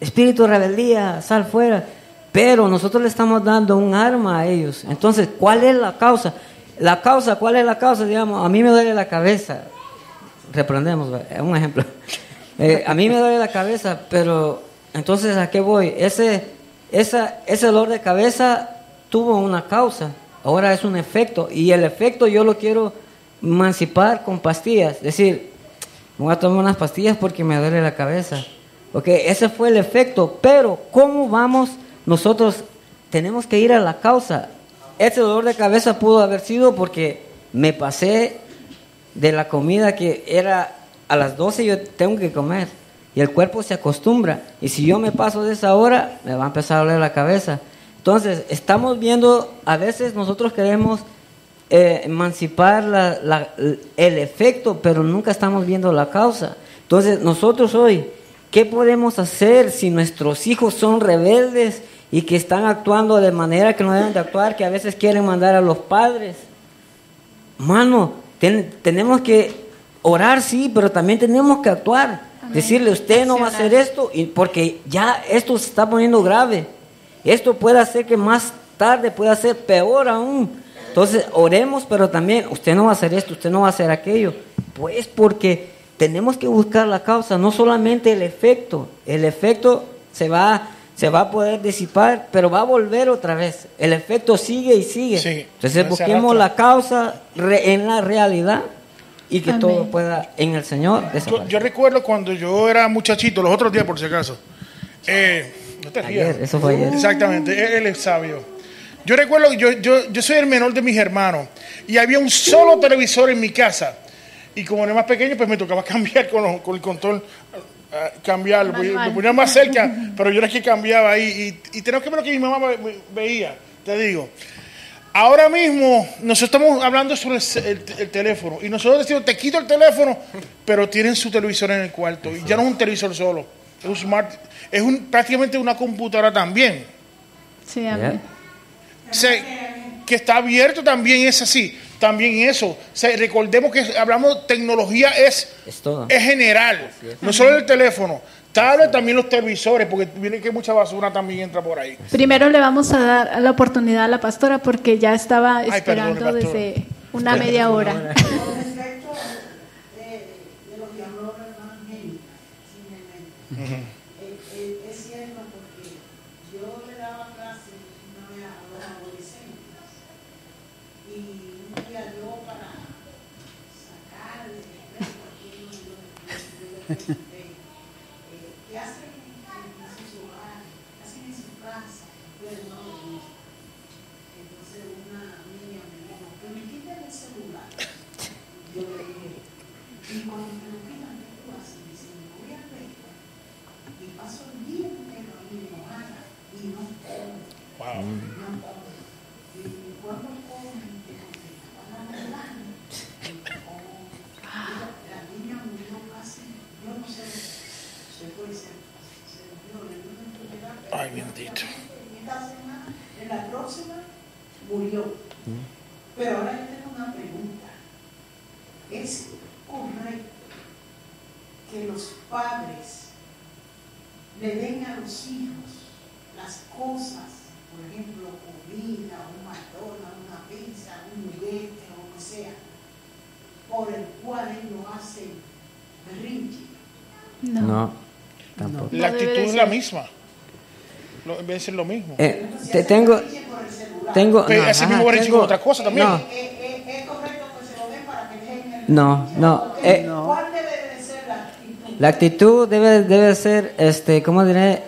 espíritu de rebeldía, sal fuera, pero nosotros le estamos dando un arma a ellos. Entonces, ¿cuál es la causa? La causa, ¿cuál es la causa? Digamos, a mí me duele la cabeza. Reprendemos, es un ejemplo. Eh, a mí me duele la cabeza, pero entonces ¿a qué voy? Ese, esa, ese dolor de cabeza tuvo una causa, ahora es un efecto, y el efecto yo lo quiero emancipar con pastillas, es decir, voy a tomar unas pastillas porque me duele la cabeza. Ok, ese fue el efecto, pero ¿cómo vamos nosotros? Tenemos que ir a la causa. Ese dolor de cabeza pudo haber sido porque me pasé de la comida que era a las 12 yo tengo que comer y el cuerpo se acostumbra y si yo me paso de esa hora me va a empezar a doler la cabeza. Entonces, estamos viendo, a veces nosotros queremos eh, emancipar la- el efecto, pero nunca estamos viendo la causa. Entonces, nosotros hoy, ¿qué podemos hacer si nuestros hijos son rebeldes y que están actuando de manera que no deben de actuar, que a veces quieren mandar a los padres? Mano, ten- tenemos que orar, sí, pero también tenemos que actuar. Amén. Decirle, usted no va a hacer esto, y porque ya esto se está poniendo grave. Esto puede hacer que más tarde pueda ser peor aún. Entonces, oremos, pero también, usted no va a hacer esto, usted no va a hacer aquello. Pues porque tenemos que buscar la causa, no solamente el efecto. El efecto se va, se va a poder disipar, pero va a volver otra vez. El efecto sigue y sigue. Sí, Entonces busquemos la causa re- en la realidad y que Amén. todo pueda en el Señor Yo, desaparecer. yo recuerdo cuando yo era muchachito, los otros días por si acaso. Eh, no te rías. Ayer, eso fue ayer. Exactamente, él, es sabio. Yo recuerdo que yo, yo, yo soy el menor de mis hermanos y había un solo televisor en mi casa. Y como era más pequeño, pues me tocaba cambiar con, los- con el control, cambiarlo. pues, Manual. Lo ponía más cerca, pero yo era que cambiaba ahí. Y, y tenemos que ver lo que mi mamá ve- ve- veía, te digo. Ahora mismo, nosotros estamos hablando sobre el, ce- el- el teléfono y nosotros decimos, te quito el teléfono, pero tienen su televisor en el cuarto y ya no es un televisor solo, es un smart, es un, prácticamente una computadora también. Sí, amén. O sea, que está abierto también es así, también eso. O sea, recordemos que hablamos tecnología es, Es todo. es general, no solo el teléfono, tablet también los televisores, porque viene que mucha basura también entra por ahí. Primero le vamos a dar la oportunidad a la pastora porque ya estaba Ay, esperando desde una media hora. Con respecto de, de lo que habló la hermana Angélica, simplemente, eh, eh, es cierto porque yo le daba clases una vez a los adolescentes y un día yo para sacarle el estrés, porque yo, yo, ¿qué hacen en, en su hogar? ¿Qué hacen en su casa? Pues no lo mismo. Entonces una niña me dijo, que me quiten el celular. Yo le dije, y cuando me lo quitan, ¿qué tú haces? Dice, me voy a pescar y paso el día entero ahí enojada y no como. No como. Y cuando comen, te van a hablar. Y como, mira, la niña murió casi, yo no sé, se fue y se, se murió, le dio una enfermedad. pero Ay, bendito. En esta semana, en la próxima, murió. Pero ahora yo tengo una pregunta. ¿Es correcto que los padres le den a los hijos las cosas, por ejemplo, comida, un McDonald's, una pizza, un juguete o lo que sea, por el cual ellos hacen berrinche? No, tampoco. La actitud es la misma. Lo, en vez de ser lo mismo. Eh, te tengo, tengo, Pero no, así ajá, mismo tengo- con otra cosa también. no. ¿Es correcto que se lo den para que dejen el No, no. eh, ¿Cuál debe de ser la actitud? La actitud debe, debe ser, este, ¿cómo diré?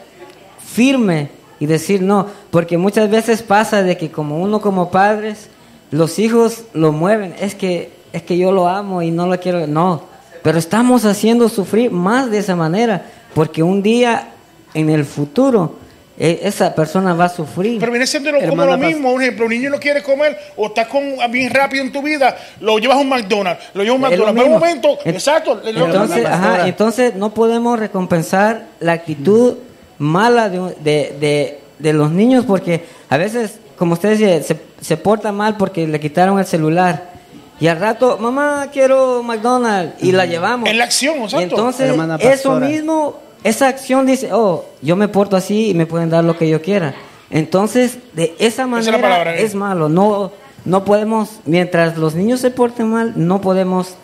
Firme y decir no, porque muchas veces pasa de que como uno como padres, los hijos lo mueven, es que, es que yo lo amo y no lo quiero, no, pero estamos haciendo sufrir más de esa manera, porque un día en el futuro eh, esa persona va a sufrir. Pero viene siendo lo- como lo mismo. Un ejemplo, un niño no quiere comer o estás con, bien rápido en tu vida, lo llevas a un McDonald's, lo llevas a un McDonald's. Pero un mismo. momento, En- exacto. Entonces, ajá, entonces no podemos recompensar la actitud mala de, un- de, de- de los niños porque a veces, como usted dice, se, se porta mal porque le quitaron el celular. Y al rato, mamá, quiero McDonald's y la llevamos. Es la acción, Y exacto. entonces, eso mismo, esa acción dice, oh, yo me porto así y me pueden dar lo que yo quiera. Entonces, de esa manera palabra, es malo. No, no podemos, mientras los niños se porten mal, no podemos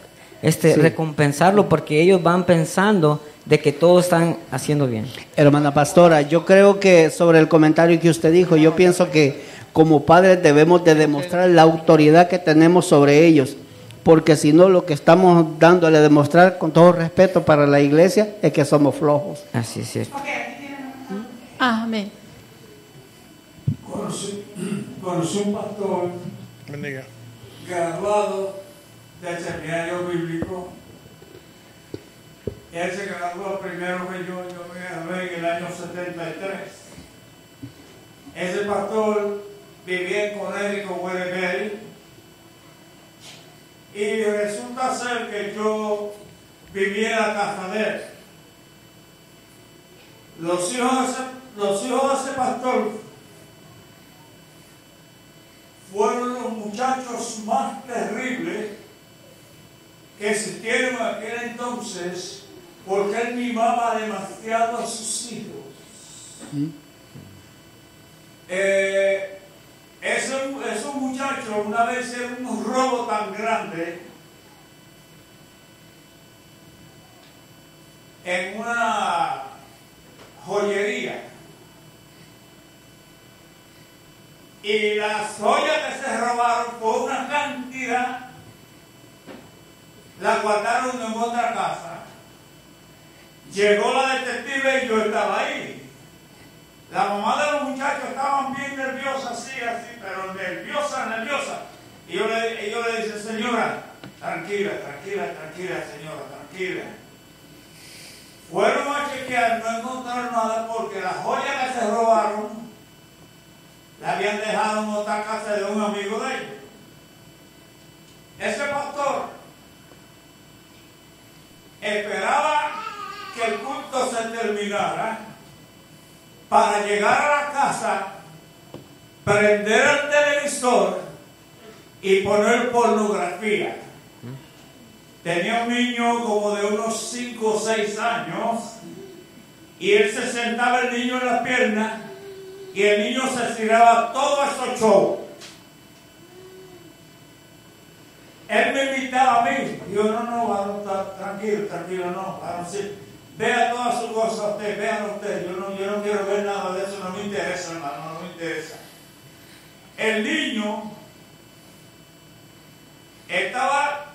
este, Sí. recompensarlo porque ellos van pensando de que todos están haciendo bien. Hermana Pastora, yo creo que sobre el comentario que usted dijo, yo pienso que como padres debemos de demostrar la autoridad que tenemos sobre ellos, porque si no lo que estamos dándole a demostrar con todo respeto para la iglesia es que somos flojos. Así es cierto. Amén. Conocí, conocí un pastor Bendiga. graduado del seminario bíblico. Él se graduó primero que yo, yo me gradué en el año 73. Ese pastor vivía en Connecticut, Wednesbury, y resulta ser que yo vivía en la casa de él. Los hijos de ese, los hijos de ese pastor fueron los muchachos más terribles que existieron en aquel entonces porque él mimaba demasiado a sus hijos. Eh, ese- esos muchachos una vez hicieron un robo tan grande en una joyería. Y las joyas que se robaron por una cantidad, la guardaron en otra casa. Llegó la detective y yo estaba ahí. La mamá de los muchachos estaban bien nerviosas, así, así, pero nerviosa, nerviosa. Y yo le, y yo le dije, señora, tranquila, tranquila, tranquila, señora, tranquila. Fueron a chequear, no encontraron nada porque las joyas que se robaron la habían dejado en otra casa de un amigo de ellos. Ese pastor esperaba que el culto se terminara para llegar a la casa, prender el televisor y poner pornografía. Tenía un niño como de unos 5 o 6 años y él se sentaba el niño en la pierna y el niño se tiraba todo esos shows. Él me invitaba a mí. Yo, no, no, tranquilo, tranquilo, no, varón, sí. Vea todas sus cosas usted, véanlo usted. Yo no, yo no quiero ver nada de eso, no me interesa, hermano, no me interesa. El niño estaba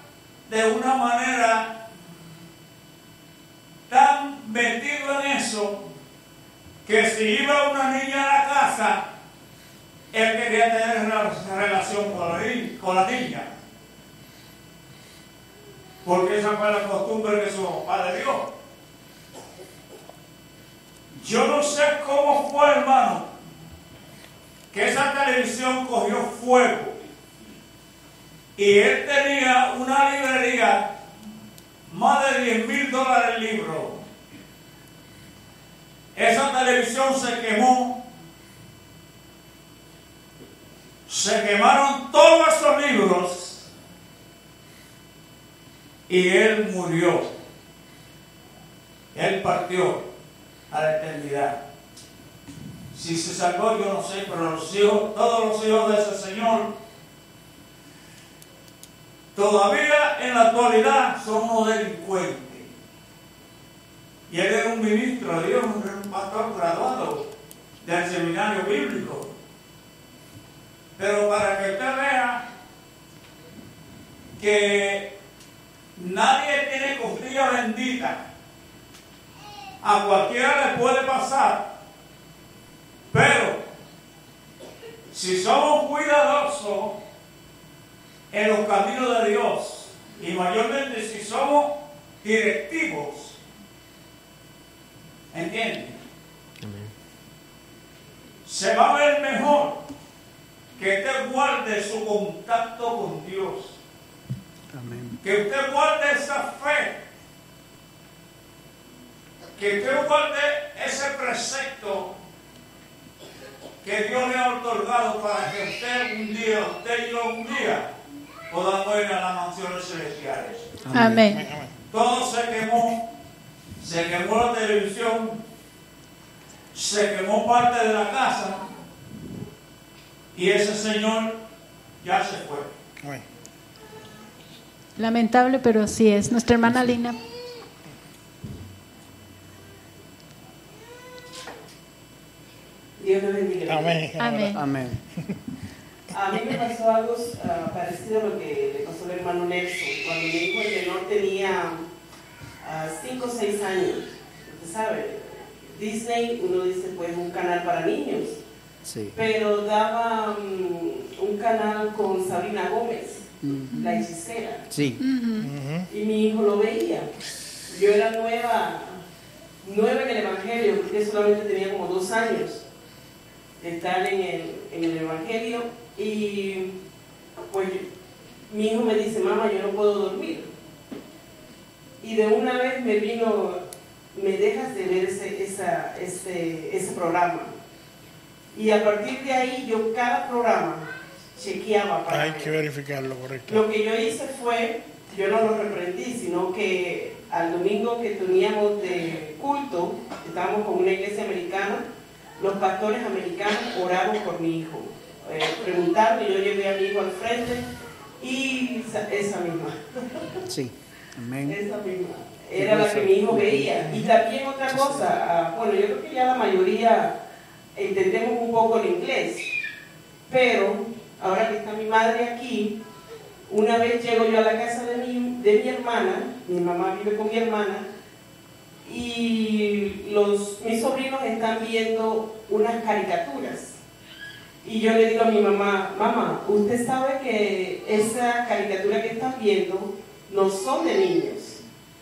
de una manera tan metido en eso que si iba una niña a la casa, él quería tener una relación con la, ni- con la niña. Porque esa fue la costumbre que su papá le dio. Yo no sé cómo fue, hermano, que esa televisión cogió fuego. Y él tenía una librería, más de 10 mil dólares el libro. Esa televisión se quemó. Se quemaron todos esos libros. Y él murió. Él partió a la eternidad. Si se salvó, yo no sé, pero los hijos, todos los hijos de ese Señor, todavía en la actualidad son unos delincuentes. Y él era un ministro de Dios, un pastor graduado del seminario bíblico. Pero para que usted vea que nadie tiene costilla bendita, a cualquiera le puede pasar, pero si somos cuidadosos en los caminos de Dios y mayormente si somos directivos, ¿entienden? Se va a ver mejor que usted guarde su contacto con Dios, Amén. que usted guarde esa fe, que usted guarde ese precepto que Dios le ha otorgado para que usted un día, usted y yo un día, podamos ir a las mansiones celestiales. Amén. Todo se quemó, se quemó la televisión, se quemó parte de la casa y ese señor ya se fue. Lamentable, pero así es. Nuestra hermana Lina. Dios le bendiga. Amén. Amén. Amén. A mí me pasó algo ah, parecido a lo que le pasó al hermano Nelson. Cuando mi hijo el menor tenía 5 o 6 años, usted sabe, Disney, uno dice pues un canal para niños, Sí. pero daba mm, un canal con Sabrina Gómez, la hechicera. Sí. Y mi hijo lo veía. Yo era nueva, nueva en el Evangelio, porque solamente tenía como dos años estar en el, en el Evangelio. Y pues mi hijo me dice, mamá, yo no puedo dormir. Y de una vez me vino, me dejas de ver ese, esa, ese, ese programa. Y a partir de ahí yo cada programa chequeaba para Hay ver. que verificarlo, correcto. Lo que yo hice fue, yo no lo reprendí, sino que al domingo que teníamos de culto, estábamos con una iglesia americana, los pastores americanos oraron por mi hijo. Eh, preguntaron y yo llevé a mi hijo al frente y esa, esa misma. Sí. Amén. Esa misma. era la que mi hijo veía. Y también otra cosa, ah, bueno, yo creo que ya la mayoría entendemos un poco el inglés, pero ahora que está mi madre aquí, una vez llego yo a la casa de mi, de mi hermana, mi mamá vive con mi hermana, y los, mis sobrinos están viendo unas caricaturas. Y yo le digo a mi mamá, mamá, usted sabe que esa caricatura que están viendo no son de niños.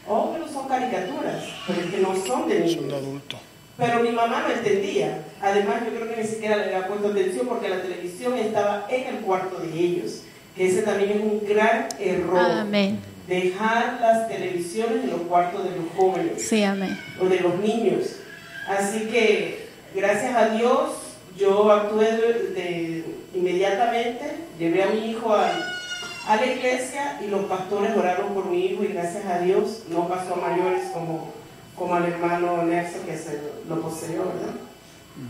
Oh, pero son caricaturas, pero es que no son de niños. Son de adultos. Pero mi mamá no entendía. Además, yo creo que ni siquiera le había puesto atención porque la televisión estaba en el cuarto de ellos. Que ese también es un gran error. Amén. Dejar las televisiones en los cuartos de los jóvenes Sí, amén. o de los niños. Así que, gracias a Dios, yo actué de, de- inmediatamente, llevé a mi hijo a, a la iglesia y los pastores oraron por mi hijo y gracias a Dios no pasó a mayores como, como al hermano Nelson que se lo poseyó, ¿verdad?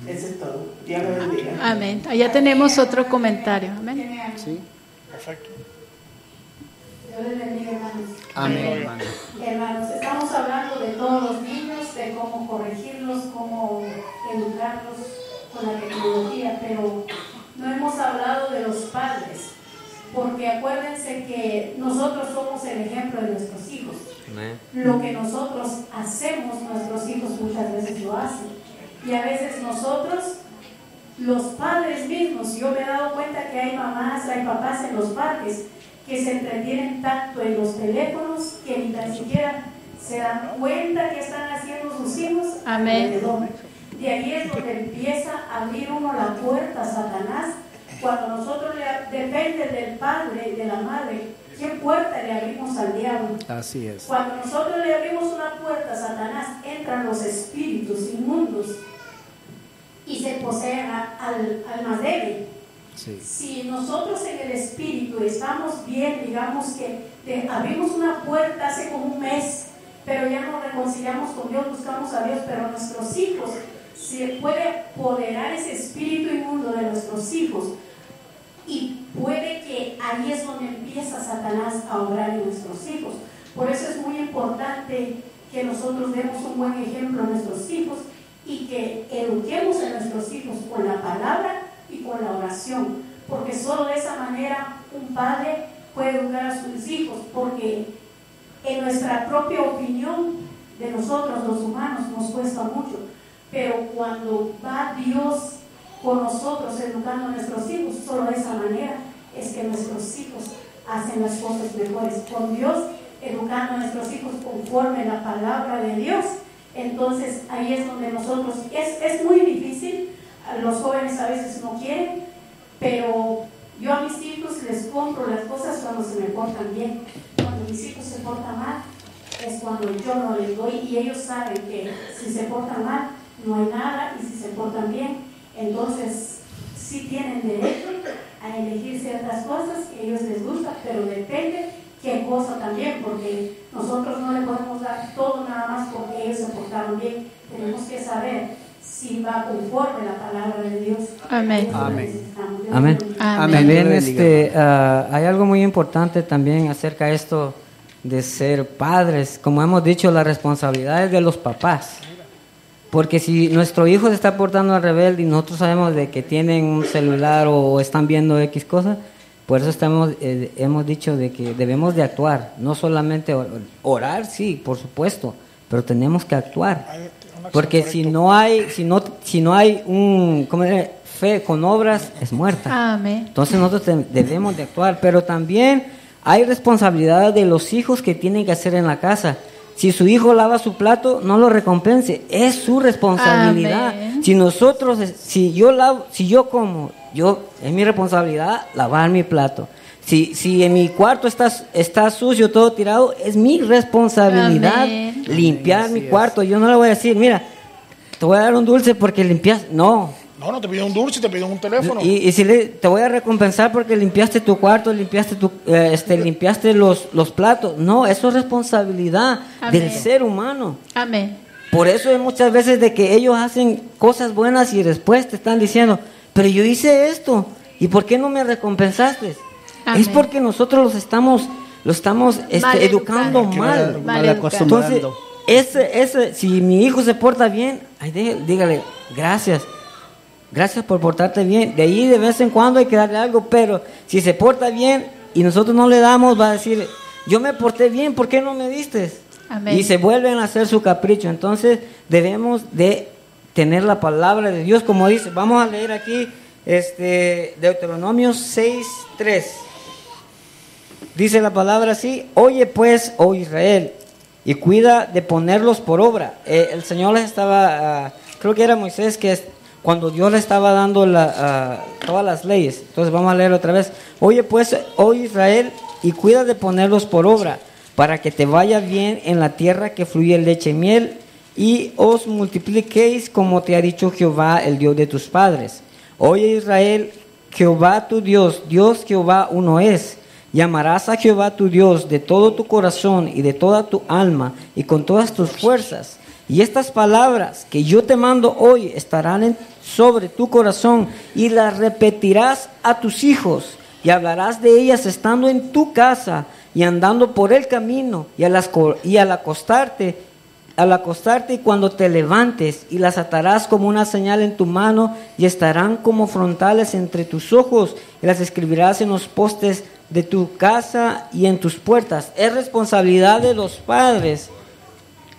Eso es todo. Dios lo bendiga. Amén. Allá tenemos otro comentario. Amén. Sí. Perfecto. Dios les bendiga, hermanos. Amén, Eh, hermano. Hermanos, estamos hablando de todos los niños, de cómo corregirlos, cómo educarlos con la tecnología, pero no hemos hablado de los padres, porque acuérdense que nosotros somos el ejemplo de nuestros hijos. Lo que nosotros hacemos, nuestros hijos muchas veces lo hacen. Y a veces nosotros, los padres mismos, yo me he dado cuenta que hay mamás, hay papás en los parques que se entretienen tanto en los teléfonos que ni tan siquiera se dan cuenta que están haciendo sus hijos Amén. alrededor. De ahí es donde empieza a abrir uno la puerta a Satanás. Cuando nosotros le, depende del padre y de la madre, ¿qué puerta le abrimos al diablo? Así es. Cuando nosotros le abrimos una puerta a Satanás, entran los espíritus inmundos y se poseen al, al más débil. Si nosotros en el espíritu estamos bien, digamos que abrimos una puerta hace como un mes, pero ya nos reconciliamos con Dios, buscamos a Dios, pero nuestros hijos, se puede apoderar ese espíritu inmundo de nuestros hijos y puede que ahí es donde empieza Satanás a obrar en nuestros hijos. Por eso es muy importante que nosotros demos un buen ejemplo a nuestros hijos y que eduquemos a nuestros hijos con la palabra y con la oración, porque solo de esa manera un padre puede educar a sus hijos, porque en nuestra propia opinión de nosotros los humanos nos cuesta mucho, pero cuando va Dios con nosotros educando a nuestros hijos, solo de esa manera es que nuestros hijos hacen las cosas mejores. Con Dios educando a nuestros hijos conforme la palabra de Dios, entonces ahí es donde nosotros, es, es muy difícil, los jóvenes a veces no quieren, pero yo a mis hijos les compro las cosas cuando se me portan bien. Cuando mis hijos se portan mal, es cuando yo no les doy y ellos saben que si se portan mal, no hay nada y si se portan bien, entonces sí tienen derecho a elegir ciertas cosas que a ellos les gusta, pero depende qué cosa también, porque nosotros no le podemos dar todo nada más porque ellos se portaron bien. Tenemos que saber si va conforme la palabra de Dios. Amén. Amén. Amén. También bendiga, este, ah, hay algo muy importante también acerca de esto de ser padres. Como hemos dicho, la responsabilidad es de los papás. Porque si nuestro hijo se está portando al rebelde y nosotros sabemos de que tienen un celular o están viendo X cosas, por eso estamos, eh, hemos dicho de que debemos de actuar, no solamente or- orar, sí, por supuesto, pero tenemos que actuar. Porque si no hay, si no, si no hay un, ¿cómo fe con obras, es muerta. Amén. Entonces nosotros debemos de actuar, pero también hay responsabilidad de los hijos que tienen que hacer en la casa. Si su hijo lava su plato, no lo recompense, es su responsabilidad. Amén. Si nosotros, si yo lavo, si yo como, yo es mi responsabilidad lavar mi plato. Si, si en mi cuarto está, está sucio, todo tirado, es mi responsabilidad Amén. limpiar mi es. cuarto. Yo no le voy a decir, mira, te voy a dar un dulce porque limpias. No, No, no te piden un dulce, te piden un teléfono. y, y si le, te voy a recompensar porque limpiaste tu cuarto, limpiaste tu, eh, este, limpiaste los, los platos. No, eso es responsabilidad Amén. del ser humano. Amén. Por eso hay muchas veces de que ellos hacen cosas buenas y después te están diciendo, pero yo hice esto, ¿y por qué no me recompensaste? Amén. Es porque nosotros los estamos lo estamos este, Mal educando mal. Mal Mal acostumbrando. Entonces, ese, ese, si mi hijo se porta bien, ay, dé- dígale, gracias. Gracias por portarte bien. De ahí de vez en cuando hay que darle algo, pero si se porta bien y nosotros no le damos, va a decir, yo me porté bien, ¿por qué no me diste? Amén. Y se vuelven a hacer su capricho. Entonces debemos de tener la palabra de Dios, como dice. Vamos a leer aquí este, Deuteronomio 6.3. Dice la palabra así, oye pues, oh Israel, y cuida de ponerlos por obra. Eh, el Señor les estaba, ah, creo que era Moisés que cuando Dios le estaba dando ah, todas las leyes. Entonces vamos a leer otra vez. Oye pues, oh Israel, y cuida de ponerlos por obra, para que te vaya bien en la tierra que fluye leche y miel, y os multipliquéis como te ha dicho Jehová, el Dios de tus padres. Oye Israel, Jehová tu Dios, Dios Jehová uno es. Llamarás a Jehová tu Dios de todo tu corazón y de toda tu alma y con todas tus fuerzas. Y estas palabras que yo te mando hoy estarán en- sobre tu corazón y las repetirás a tus hijos y hablarás de ellas estando en tu casa y andando por el camino y al, y al acostarte al acostarte y cuando te levantes y las atarás como una señal en tu mano y estarán como frontales entre tus ojos y las escribirás en los postes de tu casa y en tus puertas. Es responsabilidad de los padres.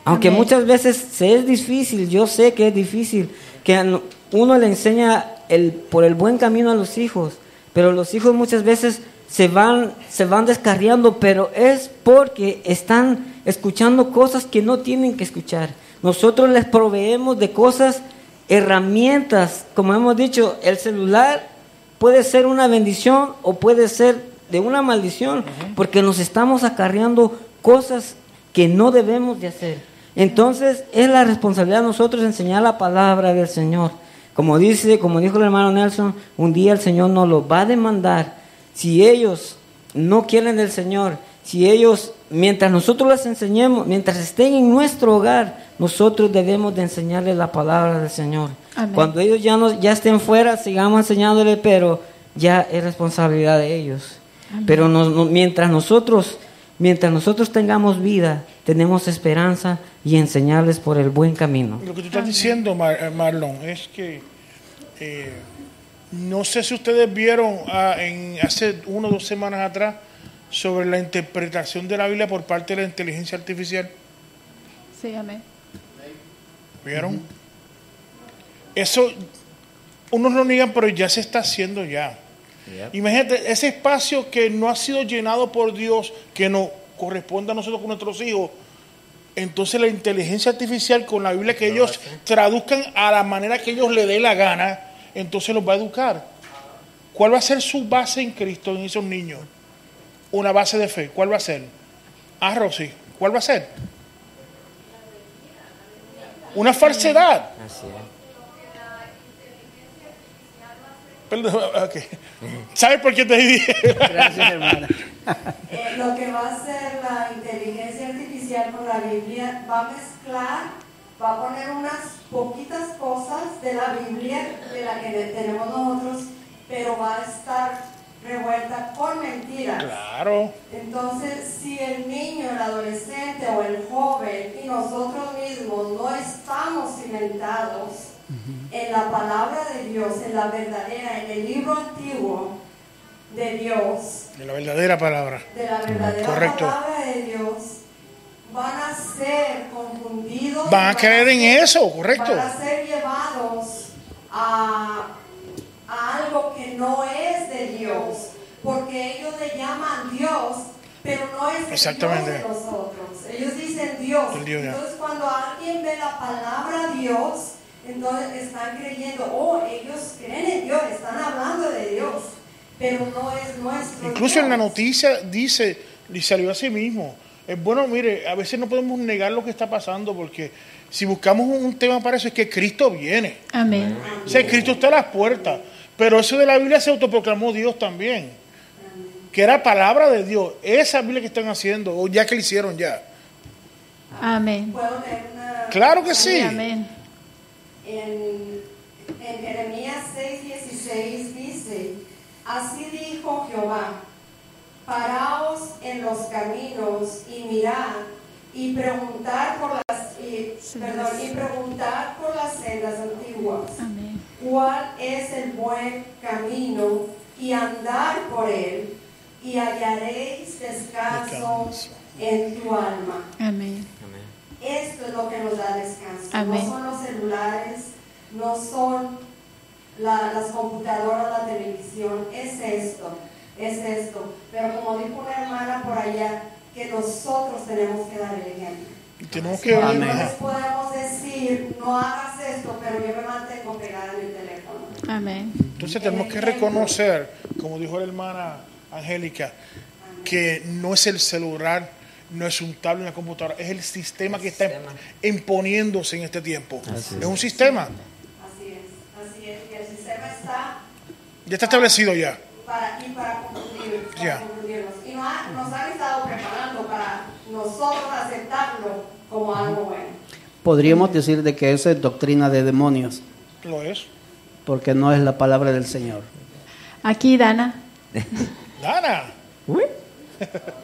Aunque Amén. muchas veces se es difícil, yo sé que es difícil, que uno le enseña el, por el buen camino a los hijos, pero los hijos muchas veces se van, se van descarriando, pero es porque están escuchando cosas que no tienen que escuchar. Nosotros les proveemos de cosas, herramientas, como hemos dicho, el celular puede ser una bendición o puede ser de una maldición, porque nos estamos acarreando cosas que no debemos de hacer. Entonces es la responsabilidad de nosotros enseñar la palabra del Señor. Como dice, como dijo el hermano Nelson, un día el Señor nos lo va a demandar. Si ellos no quieren del Señor, si ellos, mientras nosotros les enseñemos, mientras estén en nuestro hogar, nosotros debemos de enseñarles la palabra del Señor. Amén. Cuando ellos ya, no, ya estén fuera, sigamos enseñándole, pero ya es responsabilidad de ellos. Amén. Pero nos- no- mientras nosotros, mientras nosotros tengamos vida, tenemos esperanza y enseñarles por el buen camino. Lo que tú estás diciendo, Mar- eh, Marlon, es que eh, no sé si ustedes vieron ah, en hace una o dos semanas atrás sobre la interpretación de la Biblia por parte de la inteligencia artificial. Sí, amén. ¿Vieron? Eso, unos lo niegan, pero ya se está haciendo ya. Imagínate, ese espacio que no ha sido llenado por Dios, que nos corresponde a nosotros con nuestros hijos, entonces la inteligencia artificial con la Biblia que ellos traduzcan a la manera que ellos le dé la gana, entonces los va a educar. ¿Cuál va a ser su base en Cristo en esos niños? Una base de fe. ¿Cuál va a ser? Ah, Rosy, ¿cuál va a ser? Una falsedad. Perdón, ok. ¿Sabes por qué te dije? Gracias, hermana. Lo que va a hacer la inteligencia artificial con la Biblia va a mezclar, va a poner unas poquitas cosas de la Biblia, de la que tenemos nosotros, pero va a estar revuelta con mentiras. Claro. Entonces, si el niño, el adolescente o el joven y nosotros mismos no estamos cimentados en la palabra de Dios, en la verdadera, en el libro antiguo de Dios, De la verdadera palabra. de la verdadera Correcto. palabra de Dios, van a ser confundidos. Van a caer en eso, correcto. Van a ser llevados a, a algo que no es de Dios, porque ellos le llaman Dios, pero no es Exactamente. Dios de nosotros. Ellos dicen Dios. Dios. Entonces cuando alguien ve la palabra Dios, entonces están creyendo, oh, ellos creen en Dios, están hablando de Dios, pero no es nuestro Incluso en la noticia dice, y salió a sí mismo. Es bueno, mire, a veces no podemos negar lo que está pasando porque si buscamos un, tema para eso es que Cristo viene. Amén. O sea, Cristo está a las puertas. Pero eso de la Biblia se autoproclamó Dios también. Que era palabra de Dios. Esa Biblia que están haciendo, o ya que la hicieron ya. Amén. ¿Puedo leer una- Claro que sí. Amén. En, en Jeremías 6:16 dice, así dijo Jehová, paraos en los caminos y mirad y preguntar por las y, perdón, y preguntar por las sendas antiguas. ¿Cuál es el buen camino y andar por él y hallaréis descanso en tu alma? Amén. Esto es lo que nos da descanso. Amén. No son los celulares, no son la- las computadoras, la televisión, es esto, es esto. Pero como dijo una hermana por allá, que nosotros tenemos que dar el ejemplo. Y tenemos Sí, que no les podemos decir, no hagas esto, pero yo me mantengo pegada en el teléfono. Amén. Entonces tenemos que reconocer, como dijo la hermana Angélica, que no es el celular, no es un tablet en la computadora, es el sistema que está imponiéndose en este tiempo. Así Es es. un sistema, Así es, así es, que el sistema está ya está establecido ya. para, y para cumplir, para Ya. cumplirnos. Y nos, ha- nos han estado preparando para nosotros aceptarlo como algo bueno. Podríamos decir de que eso es doctrina de demonios, Lo es. porque no es la palabra del Señor. Aquí, Dana. Dana.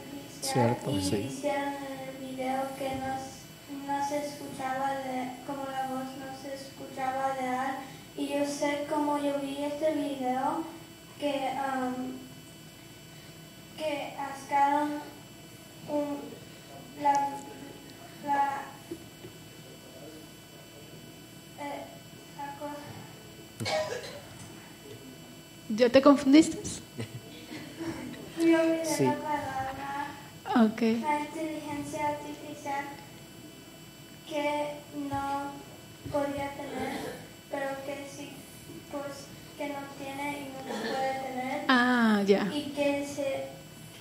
Cierto, y sí. hicieron en el video que no, no se escuchaba de como la voz no se escuchaba de él y yo sé como yo vi este video que um, que sacaron un, la, la eh, la cosa- ¿Ya te confundiste? yo olvidé Sí. la palabra Ok. la inteligencia artificial que no podía tener, pero que sí, pues que no tiene y no puede tener. Ah, ya. Y que se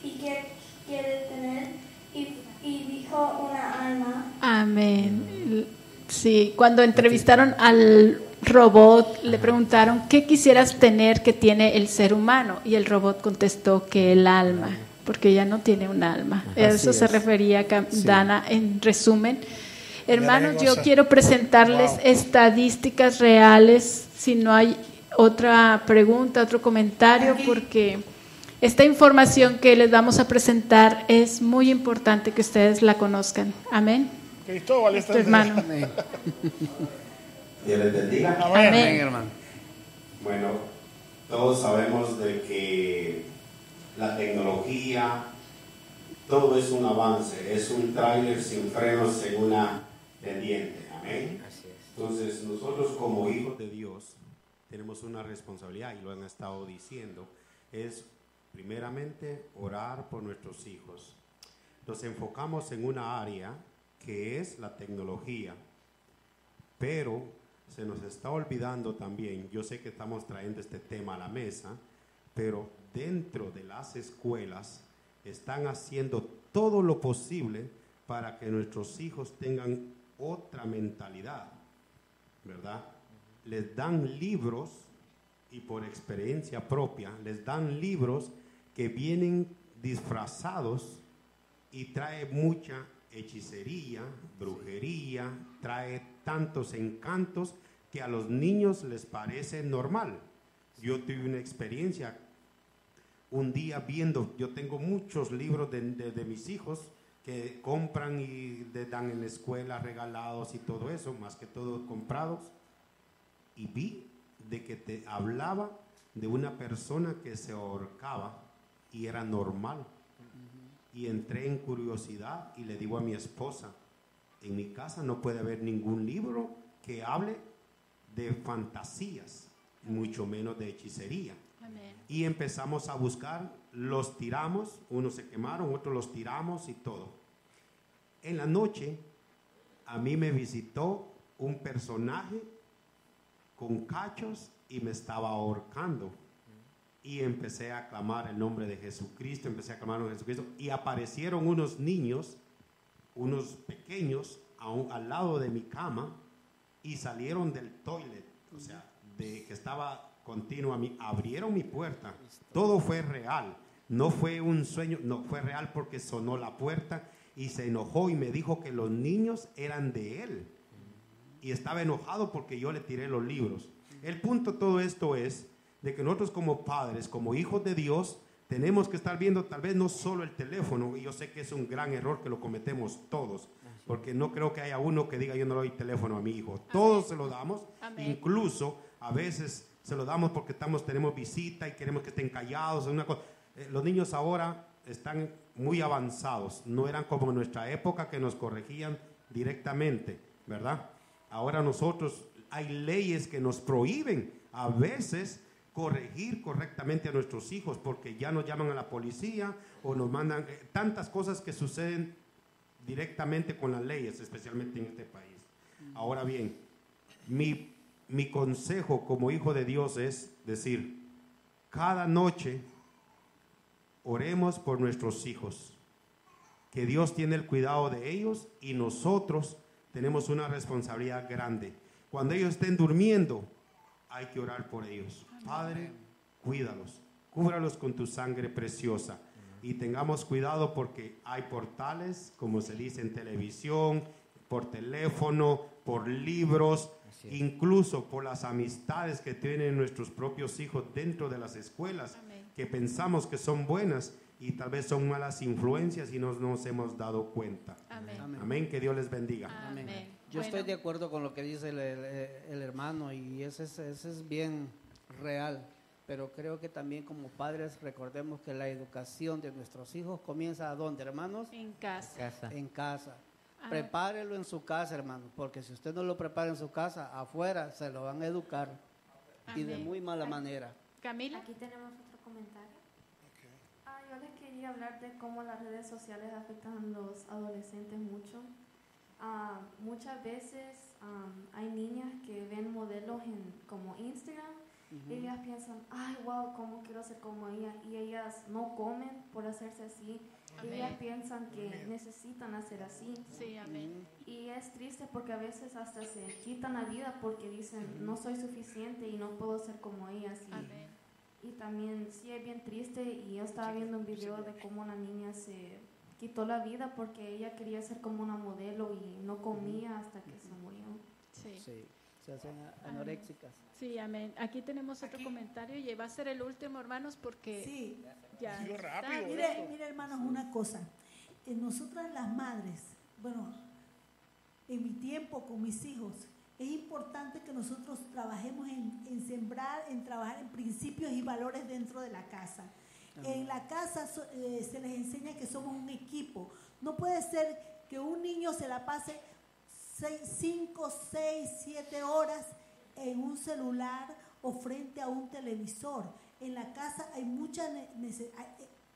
y que quiere tener y, y dijo una alma. Amén. Sí, cuando entrevistaron al robot, le preguntaron, ¿qué quisieras tener que tiene el ser humano? Y el robot contestó que el alma, porque ya no tiene un alma. A Así Eso se es. refería Dana en resumen. Hermanos, yo quiero presentarles Wow. estadísticas reales, si no hay otra pregunta, otro comentario, porque esta información que les vamos a presentar es muy importante que ustedes la conozcan. Amén. Cristóbal, Este hermano. Dios les bendiga. Amén. Amén, hermano. Bueno, todos sabemos de que la tecnología, todo es un avance, es un tráiler sin frenos en una pendiente. Amén. Entonces, nosotros como hijos de Dios tenemos una responsabilidad y lo han estado diciendo, es primeramente orar por nuestros hijos. Nos enfocamos en una área que es la tecnología, pero se nos está olvidando también, yo sé que estamos trayendo este tema a la mesa, pero dentro de las escuelas están haciendo todo lo posible para que nuestros hijos tengan otra mentalidad, ¿verdad? Les dan libros y por experiencia propia, les dan libros que vienen disfrazados y trae mucha hechicería, brujería, trae tantos encantos que a los niños les parece normal. Yo tuve una experiencia un día viendo, yo tengo muchos libros de, mis hijos que compran y dan en la escuela regalados y todo eso, más que todo comprados, y vi de que te hablaba de una persona que se ahorcaba y era normal. Y entré en curiosidad y le digo a mi esposa, en mi casa no puede haber ningún libro que hable de fantasías, mucho menos de hechicería. Y empezamos a buscar, los tiramos, unos se quemaron, otros los tiramos y todo. En la noche a mí me visitó un personaje con cachos y me estaba ahorcando. y empecé a clamar el nombre de Jesucristo, empecé a clamar el nombre de Jesucristo y aparecieron unos niños, unos pequeños, a un- al lado de mi cama y salieron del toilet, o sea, de que estaba continuo a mí, abrieron mi puerta, todo fue real, no fue un sueño, no fue real porque sonó la puerta y se enojó y me dijo que los niños eran de él y estaba enojado porque yo le tiré los libros. El punto de todo esto es de que nosotros como padres, como hijos de Dios, tenemos que estar viendo tal vez no solo el teléfono, y yo sé que es un gran error que lo cometemos todos, porque no creo que haya uno que diga yo no le doy teléfono a mi hijo. Todos se lo damos, Amén. incluso a veces se lo damos porque estamos, tenemos visita y queremos que estén callados. Una cosa. Eh, los niños ahora están muy avanzados, no eran como en nuestra época que nos corregían directamente, ¿verdad? Ahora nosotros hay leyes que nos prohíben a veces corregir correctamente a nuestros hijos porque ya nos llaman a la policía o nos mandan eh, tantas cosas que suceden directamente con las leyes, especialmente en este país. Ahora bien, mi, mi consejo como hijo de Dios es decir, cada noche oremos por nuestros hijos, que Dios tiene el cuidado de ellos y nosotros tenemos una responsabilidad grande. Cuando ellos estén durmiendo, hay que orar por ellos. Padre, cuídalos, cúbralos con tu sangre preciosa. Y tengamos cuidado porque hay portales, como se dice en televisión, por teléfono, por libros, incluso por las amistades que tienen nuestros propios hijos dentro de las escuelas, que pensamos que son buenas y tal vez son malas influencias y no nos hemos dado cuenta. Amén. Amén, que Dios les bendiga. Amén. Yo Bueno. estoy de acuerdo con lo que dice el, el- el hermano y ese es, ese es bien real, pero creo que también como padres recordemos que la educación de nuestros hijos comienza a dónde, hermanos? En casa. Casa. En casa. Ah. Prepárelo en su casa, hermano, porque si usted no lo prepara en su casa, afuera se lo van a educar y de Amén. muy mala manera. Camila. Aquí tenemos otro comentario. Ah, yo les quería hablar de cómo las redes sociales afectan a los adolescentes mucho. Ah, muchas veces am, hay niñas que ven modelos en como Instagram y Ujú. ellas piensan, ay, wow, cómo quiero ser como ella. Y ellas no comen por hacerse así. Amén. ellas piensan que Amén. necesitan hacer así. Sí, amén. Y es triste porque a veces hasta se quitan la vida porque dicen, no soy suficiente y no puedo ser como ellas. Y, y también sí es bien triste y yo estaba viendo un video de cómo una niña se quitó la vida porque ella quería ser como una modelo y no comía hasta que se murió. Sí. Sí, se hacen anoréxicas. Sí, amén. Aquí tenemos otro comentario y va a ser el último, hermanos, porque Sí. Ya. Ah, está mire, hermanos, una cosa. Eh, nosotras las madres, bueno, en mi tiempo con mis hijos, es importante que nosotros trabajemos en, en sembrar, en trabajar en principios y valores dentro de la casa. En la casa eh, se les enseña que somos un equipo. No puede ser que un niño se la pase 5, 6, 7 horas en un celular o frente a un televisor. En la casa hay mucha ne- nece- hay,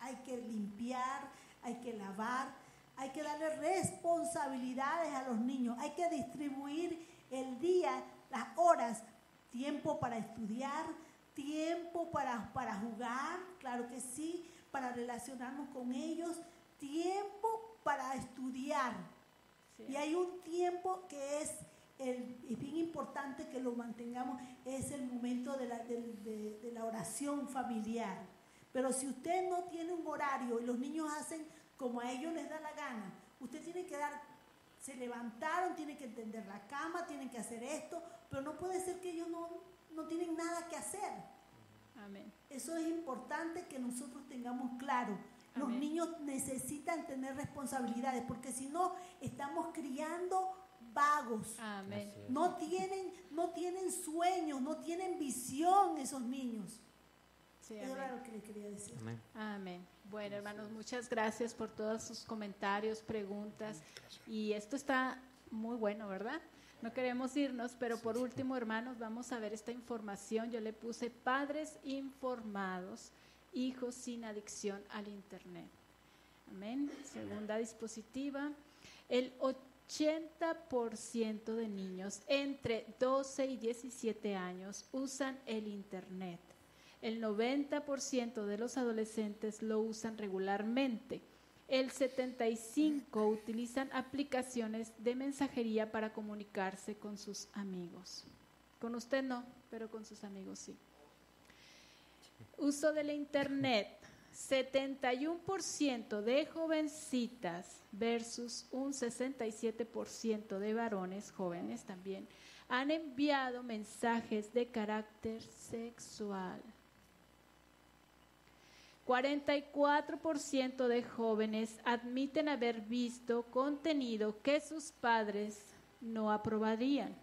hay que limpiar, hay que lavar, hay que darle responsabilidades a los niños, hay que distribuir el día, las horas, tiempo para estudiar, tiempo para, para jugar, claro que sí, para relacionarnos con ellos, tiempo para estudiar. Y hay un tiempo que es, el, es bien importante que lo mantengamos, es el momento de la, de- de la oración familiar. Pero si usted no tiene un horario y los niños hacen como a ellos les da la gana, usted tiene que dar, se levantaron, tienen que entender la cama, tienen que hacer esto, pero no puede ser que ellos no, no tienen nada que hacer. Amén. Eso es importante que nosotros tengamos claro. Los Amén. niños necesitan tener responsabilidades porque si no estamos criando vagos. Amén. No tienen, no tienen sueños, no tienen visión esos niños. Sí, Eso era amén. lo que le quería decir. Amén. Bueno, hermanos, muchas gracias por todos sus comentarios, preguntas. Y esto está muy bueno, ¿verdad? No queremos irnos, pero por último, hermanos, vamos a ver esta información. Yo le puse padres informados, hijos sin adicción al Internet. Amén. Segunda dispositiva. El 80% de niños entre 12 y 17 años usan el Internet. El 90% de los adolescentes lo usan regularmente. El 75% utilizan aplicaciones de mensajería para comunicarse con sus amigos. Con usted no, pero con sus amigos sí. Uso de Internet. 71% de jovencitas versus un 67% de varones jóvenes también han enviado mensajes de carácter sexual. 44% de jóvenes admiten haber visto contenido que sus padres no aprobarían.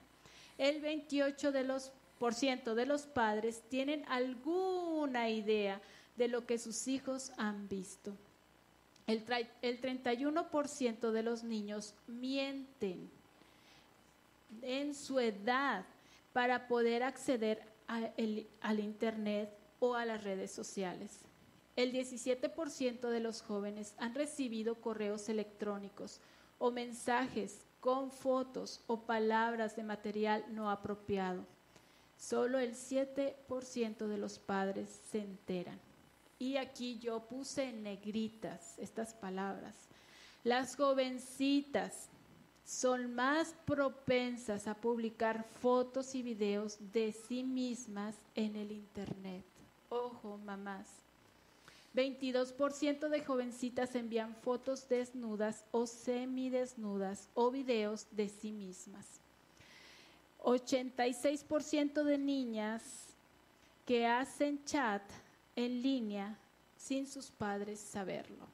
El 28% de los, por ciento de los padres tienen alguna idea de lo que sus hijos han visto. El, el 31% de los niños mienten en su edad para poder acceder al Internet o a las redes sociales. El 17% de los jóvenes han recibido correos electrónicos o mensajes con fotos o palabras de material no apropiado. Solo el 7% de los padres se enteran. Y aquí yo puse en negritas estas palabras. Las jovencitas son más propensas a publicar fotos y videos de sí mismas en el Internet. Ojo, mamás. 22% de jovencitas envían fotos desnudas o semidesnudas o videos de sí mismas. 86% de niñas que hacen chat en línea sin sus padres saberlo.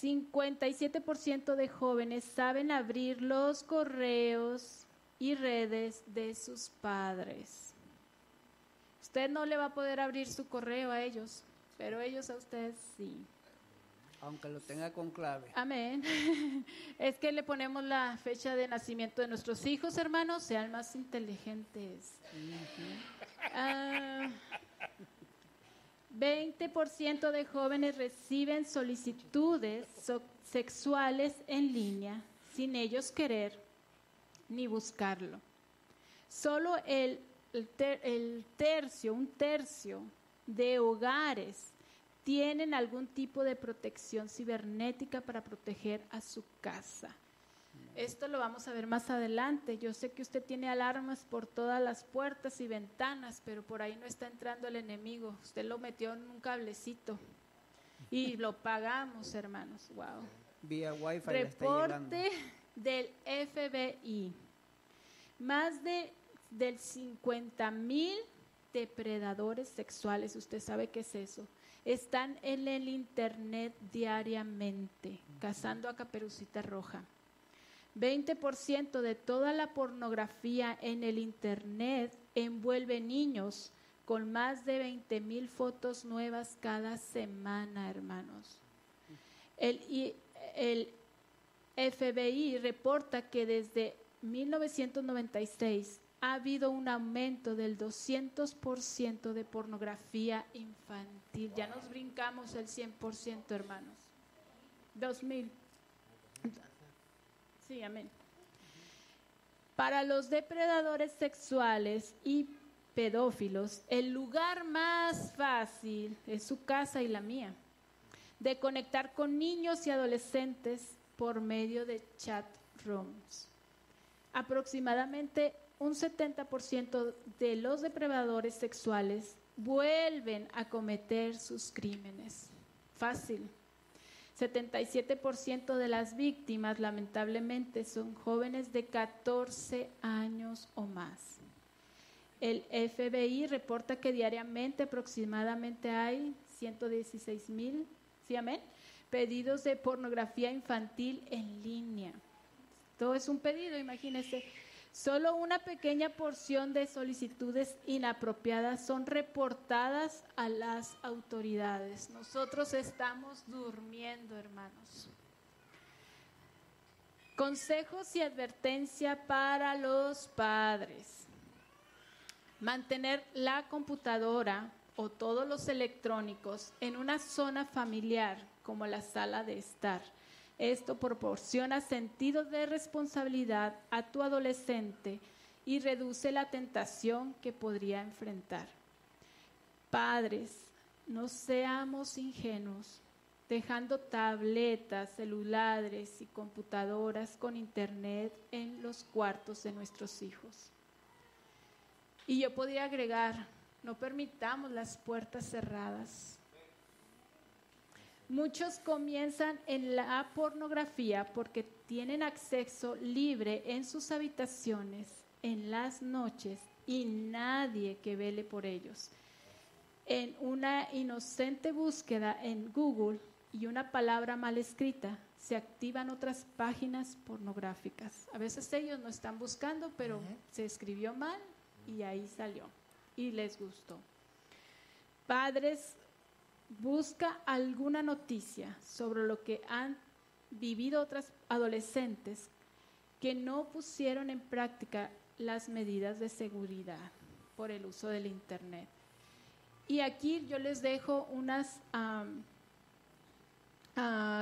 57% de jóvenes saben abrir los correos y redes de sus padres. Usted no le va a poder abrir su correo a ellos, pero ellos a usted sí. Aunque lo tenga con clave. Amén. Es que le ponemos la fecha de nacimiento de nuestros hijos, hermanos, sean más inteligentes. Ah, 20% de jóvenes reciben solicitudes so- sexuales en línea sin ellos querer ni buscarlo. Solo el, el tercio, un tercio de hogares tienen algún tipo de protección cibernética para proteger a su casa. Esto lo vamos a ver más adelante. Yo sé que usted tiene alarmas por todas las puertas y ventanas, pero por ahí no está entrando el enemigo. Usted lo metió en un cablecito y lo pagamos, hermanos. Wow. Vía Wi-Fi. Reporte del FBI. Más de del 50 mil depredadores sexuales, usted sabe qué es eso, están en el internet diariamente, cazando a caperucita roja. 20% de toda la pornografía en el internet envuelve niños con más de 20 mil fotos nuevas cada semana, hermanos. El, el FBI reporta que desde 1996 ha habido un aumento del 200% de pornografía infantil. Ya nos brincamos el 100%, hermanos. 2000. Sí, amén. Para los depredadores sexuales y pedófilos, el lugar más fácil es su casa y la mía, de conectar con niños y adolescentes por medio de chat rooms. Aproximadamente un 70% de los depredadores sexuales vuelven a cometer sus crímenes. Fácil. 77% de las víctimas lamentablemente son jóvenes de 14 años o más. El FBI reporta que diariamente aproximadamente hay 116 mil, ¿sí? Pedidos de pornografía infantil en línea. Todo es un pedido, imagínense. Solo una pequeña porción de solicitudes inapropiadas son reportadas a las autoridades. Nosotros estamos durmiendo, hermanos. Consejos y advertencia para los padres. Mantener la computadora o todos los electrónicos en una zona familiar como la sala de estar. Esto proporciona sentido de responsabilidad a tu adolescente y reduce la tentación que podría enfrentar. Padres, no seamos ingenuos, dejando tabletas, celulares y computadoras con internet en los cuartos de nuestros hijos. Y yo podría agregar, no permitamos las puertas cerradas. Muchos comienzan en la pornografía porque tienen acceso libre en sus habitaciones en las noches y nadie que vele por ellos. En una inocente búsqueda en Google y una palabra mal escrita, se activan otras páginas pornográficas. A veces ellos no están buscando, pero se escribió mal y ahí salió y les gustó. Padres, busca alguna noticia sobre lo que han vivido otras adolescentes que no pusieron en práctica las medidas de seguridad por el uso del Internet. Y aquí yo les dejo unas ah,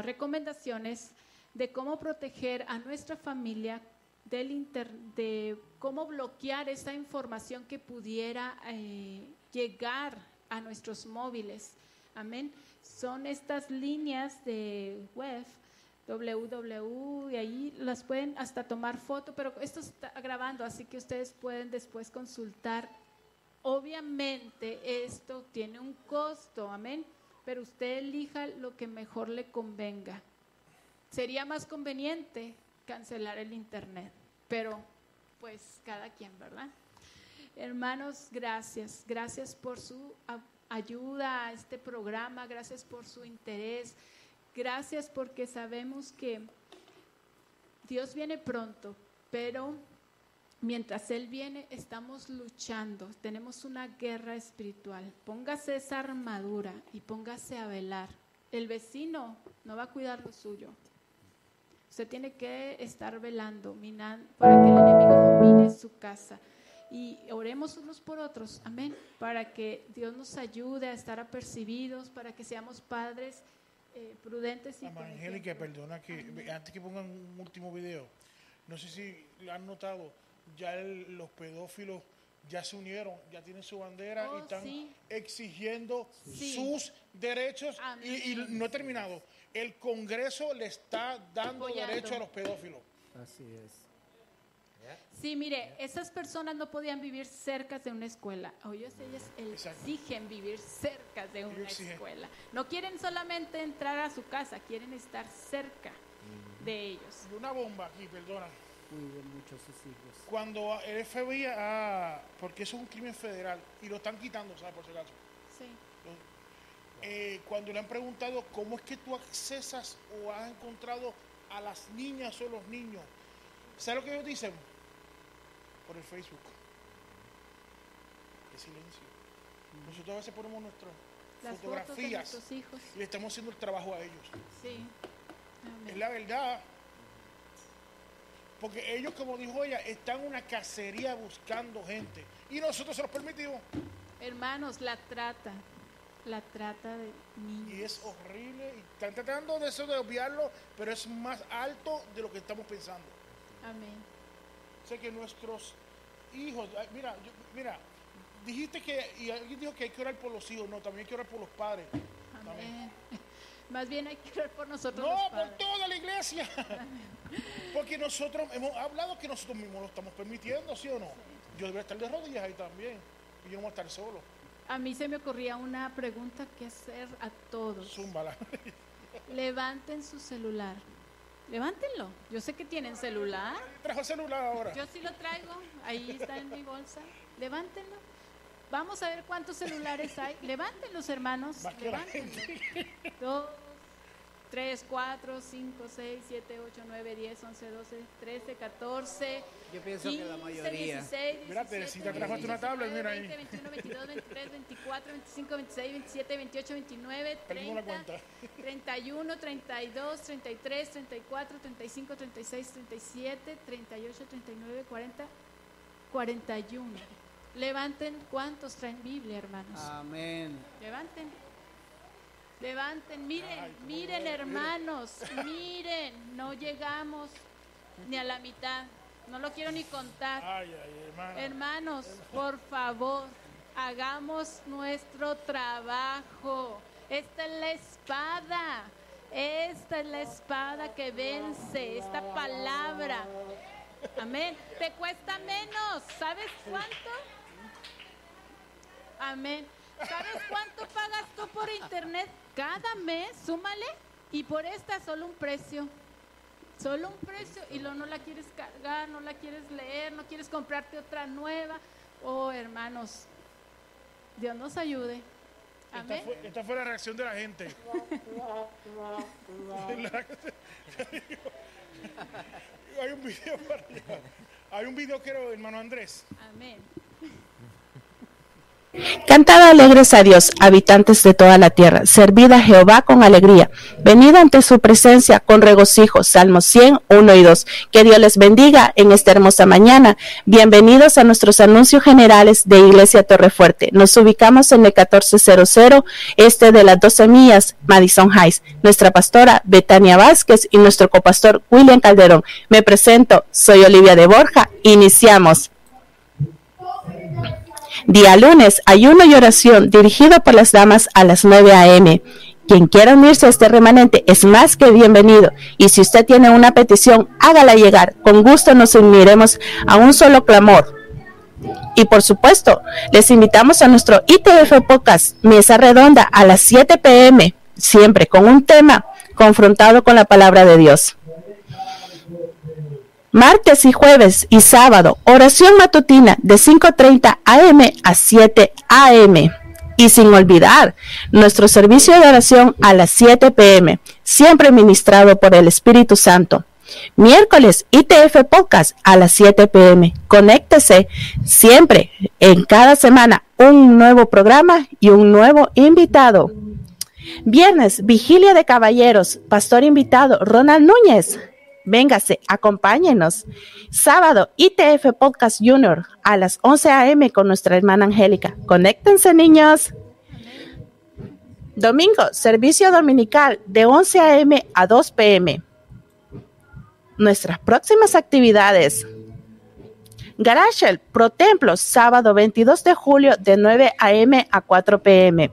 recomendaciones de cómo proteger a nuestra familia del inter- de cómo bloquear esa información que pudiera eh, llegar a nuestros móviles. Amén. Son estas líneas de web www y ahí las pueden hasta tomar foto, pero esto está grabando, así que ustedes pueden después consultar. Obviamente esto tiene un costo, amén, pero usted elija lo que mejor le convenga. Sería más conveniente cancelar el internet, pero pues cada quien, ¿verdad? Hermanos, gracias, gracias por su ayuda a este programa, gracias por su interés, gracias porque sabemos que Dios viene pronto, pero mientras Él viene estamos luchando, tenemos una guerra espiritual. Póngase esa armadura y póngase a velar. El vecino no va a cuidar lo suyo. Usted tiene que estar velando, minan- para que el enemigo no mine su casa. Y oremos unos por otros, amén, para que Dios nos ayude a estar apercibidos, para que seamos padres eh, prudentes y Angélica, perdona que antes que pongan un último video, no sé si lo han notado, ya el- los pedófilos ya se unieron, ya tienen su bandera Oh, y están sí. exigiendo Sí. sus derechos y, y no he terminado. El Congreso le está dando Apoyando. derecho a los pedófilos. Así es. Sí, mire, esas personas no podían vivir cerca de una escuela. O ellos, ellas exigen vivir cerca de una escuela. No quieren solamente entrar a su casa, quieren estar cerca de ellos. Una bomba aquí, perdona. Cuiden mucho a sus hijos. Cuando el FBI, ah, porque eso es un crimen federal y lo están quitando, ¿sabes? Por si acaso. Sí. Eh, cuando le han preguntado cómo es que tú accesas o has encontrado a las niñas o los niños, ¿sabes lo que ellos dicen? Por el Facebook. Qué silencio. Nosotros a veces ponemos nuestras Las fotos de fotografías hijos. y le estamos haciendo el trabajo a ellos. Sí. Es la verdad. Porque ellos, como dijo ella, están en una cacería buscando gente. Y nosotros se los permitimos. Hermanos, la trata. La trata de niños. Y es horrible. Y están tratando de eso de obviarlo, pero es más alto de lo que estamos pensando. Amén. Sé que nuestros hijos, mira, yo- mira, dijiste que, y alguien dijo que hay que orar por los hijos, no, también hay que orar por los padres. Amén. Más bien hay que orar por nosotros No, los por toda la iglesia. Porque nosotros hemos hablado que nosotros mismos lo estamos permitiendo, ¿sí o no? Yo debería estar de rodillas ahí también. Y yo no voy a estar solo. A mí se me ocurría una pregunta que hacer a todos. Zúmbala. Levanten su celular. Levántenlo. Yo sé que tienen celular. Trajo el celular ahora. Yo sí lo traigo. Ahí está en mi bolsa. Levántenlo. Vamos a ver cuántos celulares hay. Levántenlos, hermanos. Levántenlos. Dos, tres, cuatro, cinco, seis, siete, ocho, nueve, diez, once, doce, trece, catorce. Yo pienso que la 15, mayoría. 16, Mira, 17, Teresita trajo hasta una tablet, mira ahí. 20, 21, 22, 23, 24, 25, 26, 27, 28, 29, Perdimos la 30, cuenta. 31, 32, 33, 34, 35, 36, 37, 38, 39, 40, 41. Levanten cuántos traen Biblia, hermanos. Amén. Levanten. Levanten, miren, miren hermanos, miren, no llegamos ni a la mitad. No lo quiero ni contar. Ay, ay, hermano. Hermanos, por favor, hagamos nuestro trabajo. Esta es la espada. Esta es la espada que vence, esta palabra. Amén. Te cuesta menos. ¿Sabes cuánto? Amén. ¿Sabes cuánto pagas tú por internet cada mes? Súmale. Y por esta solo un precio. Solo un precio. Y luego no la quieres cargar, no la quieres leer, no quieres comprarte otra nueva. Oh, hermanos. Dios nos ayude. Esta Amén. fue, esta fue la reacción de la gente. Hay un video para allá. Hay un video, creo, hermano Andrés. Amén. Cantad alegres a Dios, habitantes de toda la tierra. Servid a Jehová con alegría. Venid ante su presencia con regocijo. Salmos 100, 1 y 2. Que Dios les bendiga en esta hermosa mañana. Bienvenidos a nuestros anuncios generales de Iglesia Torrefuerte. Nos ubicamos en el 1400 este de las 12 millas, Madison Heights. Nuestra pastora Betania Vázquez y nuestro copastor William Calderón. Me presento, soy Olivia de Borja. Iniciamos. Día lunes, ayuno y oración dirigido por las damas a las 9 a.m. Quien quiera unirse a este remanente es más que bienvenido. Y si usted tiene una petición, hágala llegar. Con gusto nos uniremos a un solo clamor. Y por supuesto, les invitamos a nuestro ITF Podcast, Mesa Redonda, a las 7 p.m., siempre con un tema confrontado con la palabra de Dios. Martes y jueves y sábado, oración matutina de 5.30 am a 7 am. Y sin olvidar, nuestro servicio de oración a las 7 pm, siempre ministrado por el Espíritu Santo. Miércoles, ITF Podcast a las 7 pm. Conéctese siempre, en cada semana, un nuevo programa y un nuevo invitado. Viernes, Vigilia de Caballeros, pastor invitado Ronald Núñez. Véngase, acompáñenos. Sábado, ITF Podcast Junior a las 11 a.m. con nuestra hermana Angélica. Conéctense, niños. Domingo, servicio dominical de 11 a.m. a 2 p.m. Nuestras próximas actividades. Garage Pro Templo, sábado 22 de julio de 9 a.m. a 4 p.m.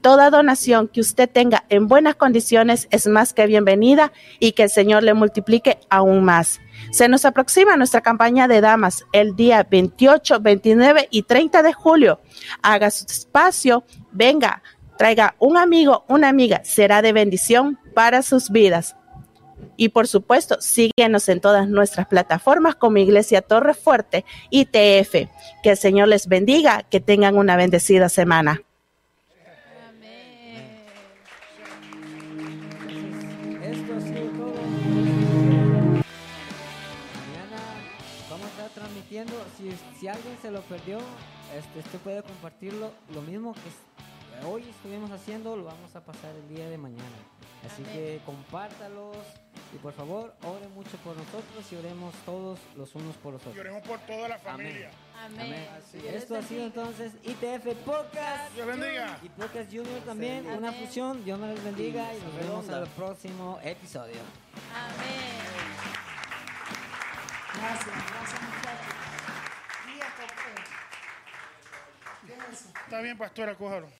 Toda donación que usted tenga en buenas condiciones es más que bienvenida y que el Señor le multiplique aún más. Se nos aproxima nuestra campaña de damas el día 28, 29 y 30 de julio. Haga su espacio, venga, traiga un amigo, una amiga, será de bendición para sus vidas. Y por supuesto, síguenos en todas nuestras plataformas como Iglesia Torre Fuerte ITF. Que el Señor les bendiga, que tengan una bendecida semana. Si, alguien se lo perdió, este, usted puede compartirlo. Lo mismo que es- hoy estuvimos haciendo, lo vamos a pasar el día de mañana. Así Amén. que compártalos y por favor, oren mucho por nosotros y oremos todos los unos por los otros. Y oremos por toda la familia. Amén. Amén. Esto ha sido entonces ITF Podcast. Dios bendiga. Y Podcast Junior también, Amén. una fusión. Dios me les bendiga y nos vemos al próximo episodio. Amén. Gracias, gracias muchachos. Y esto, eh, déjense. Está bien, pastora, cójalo.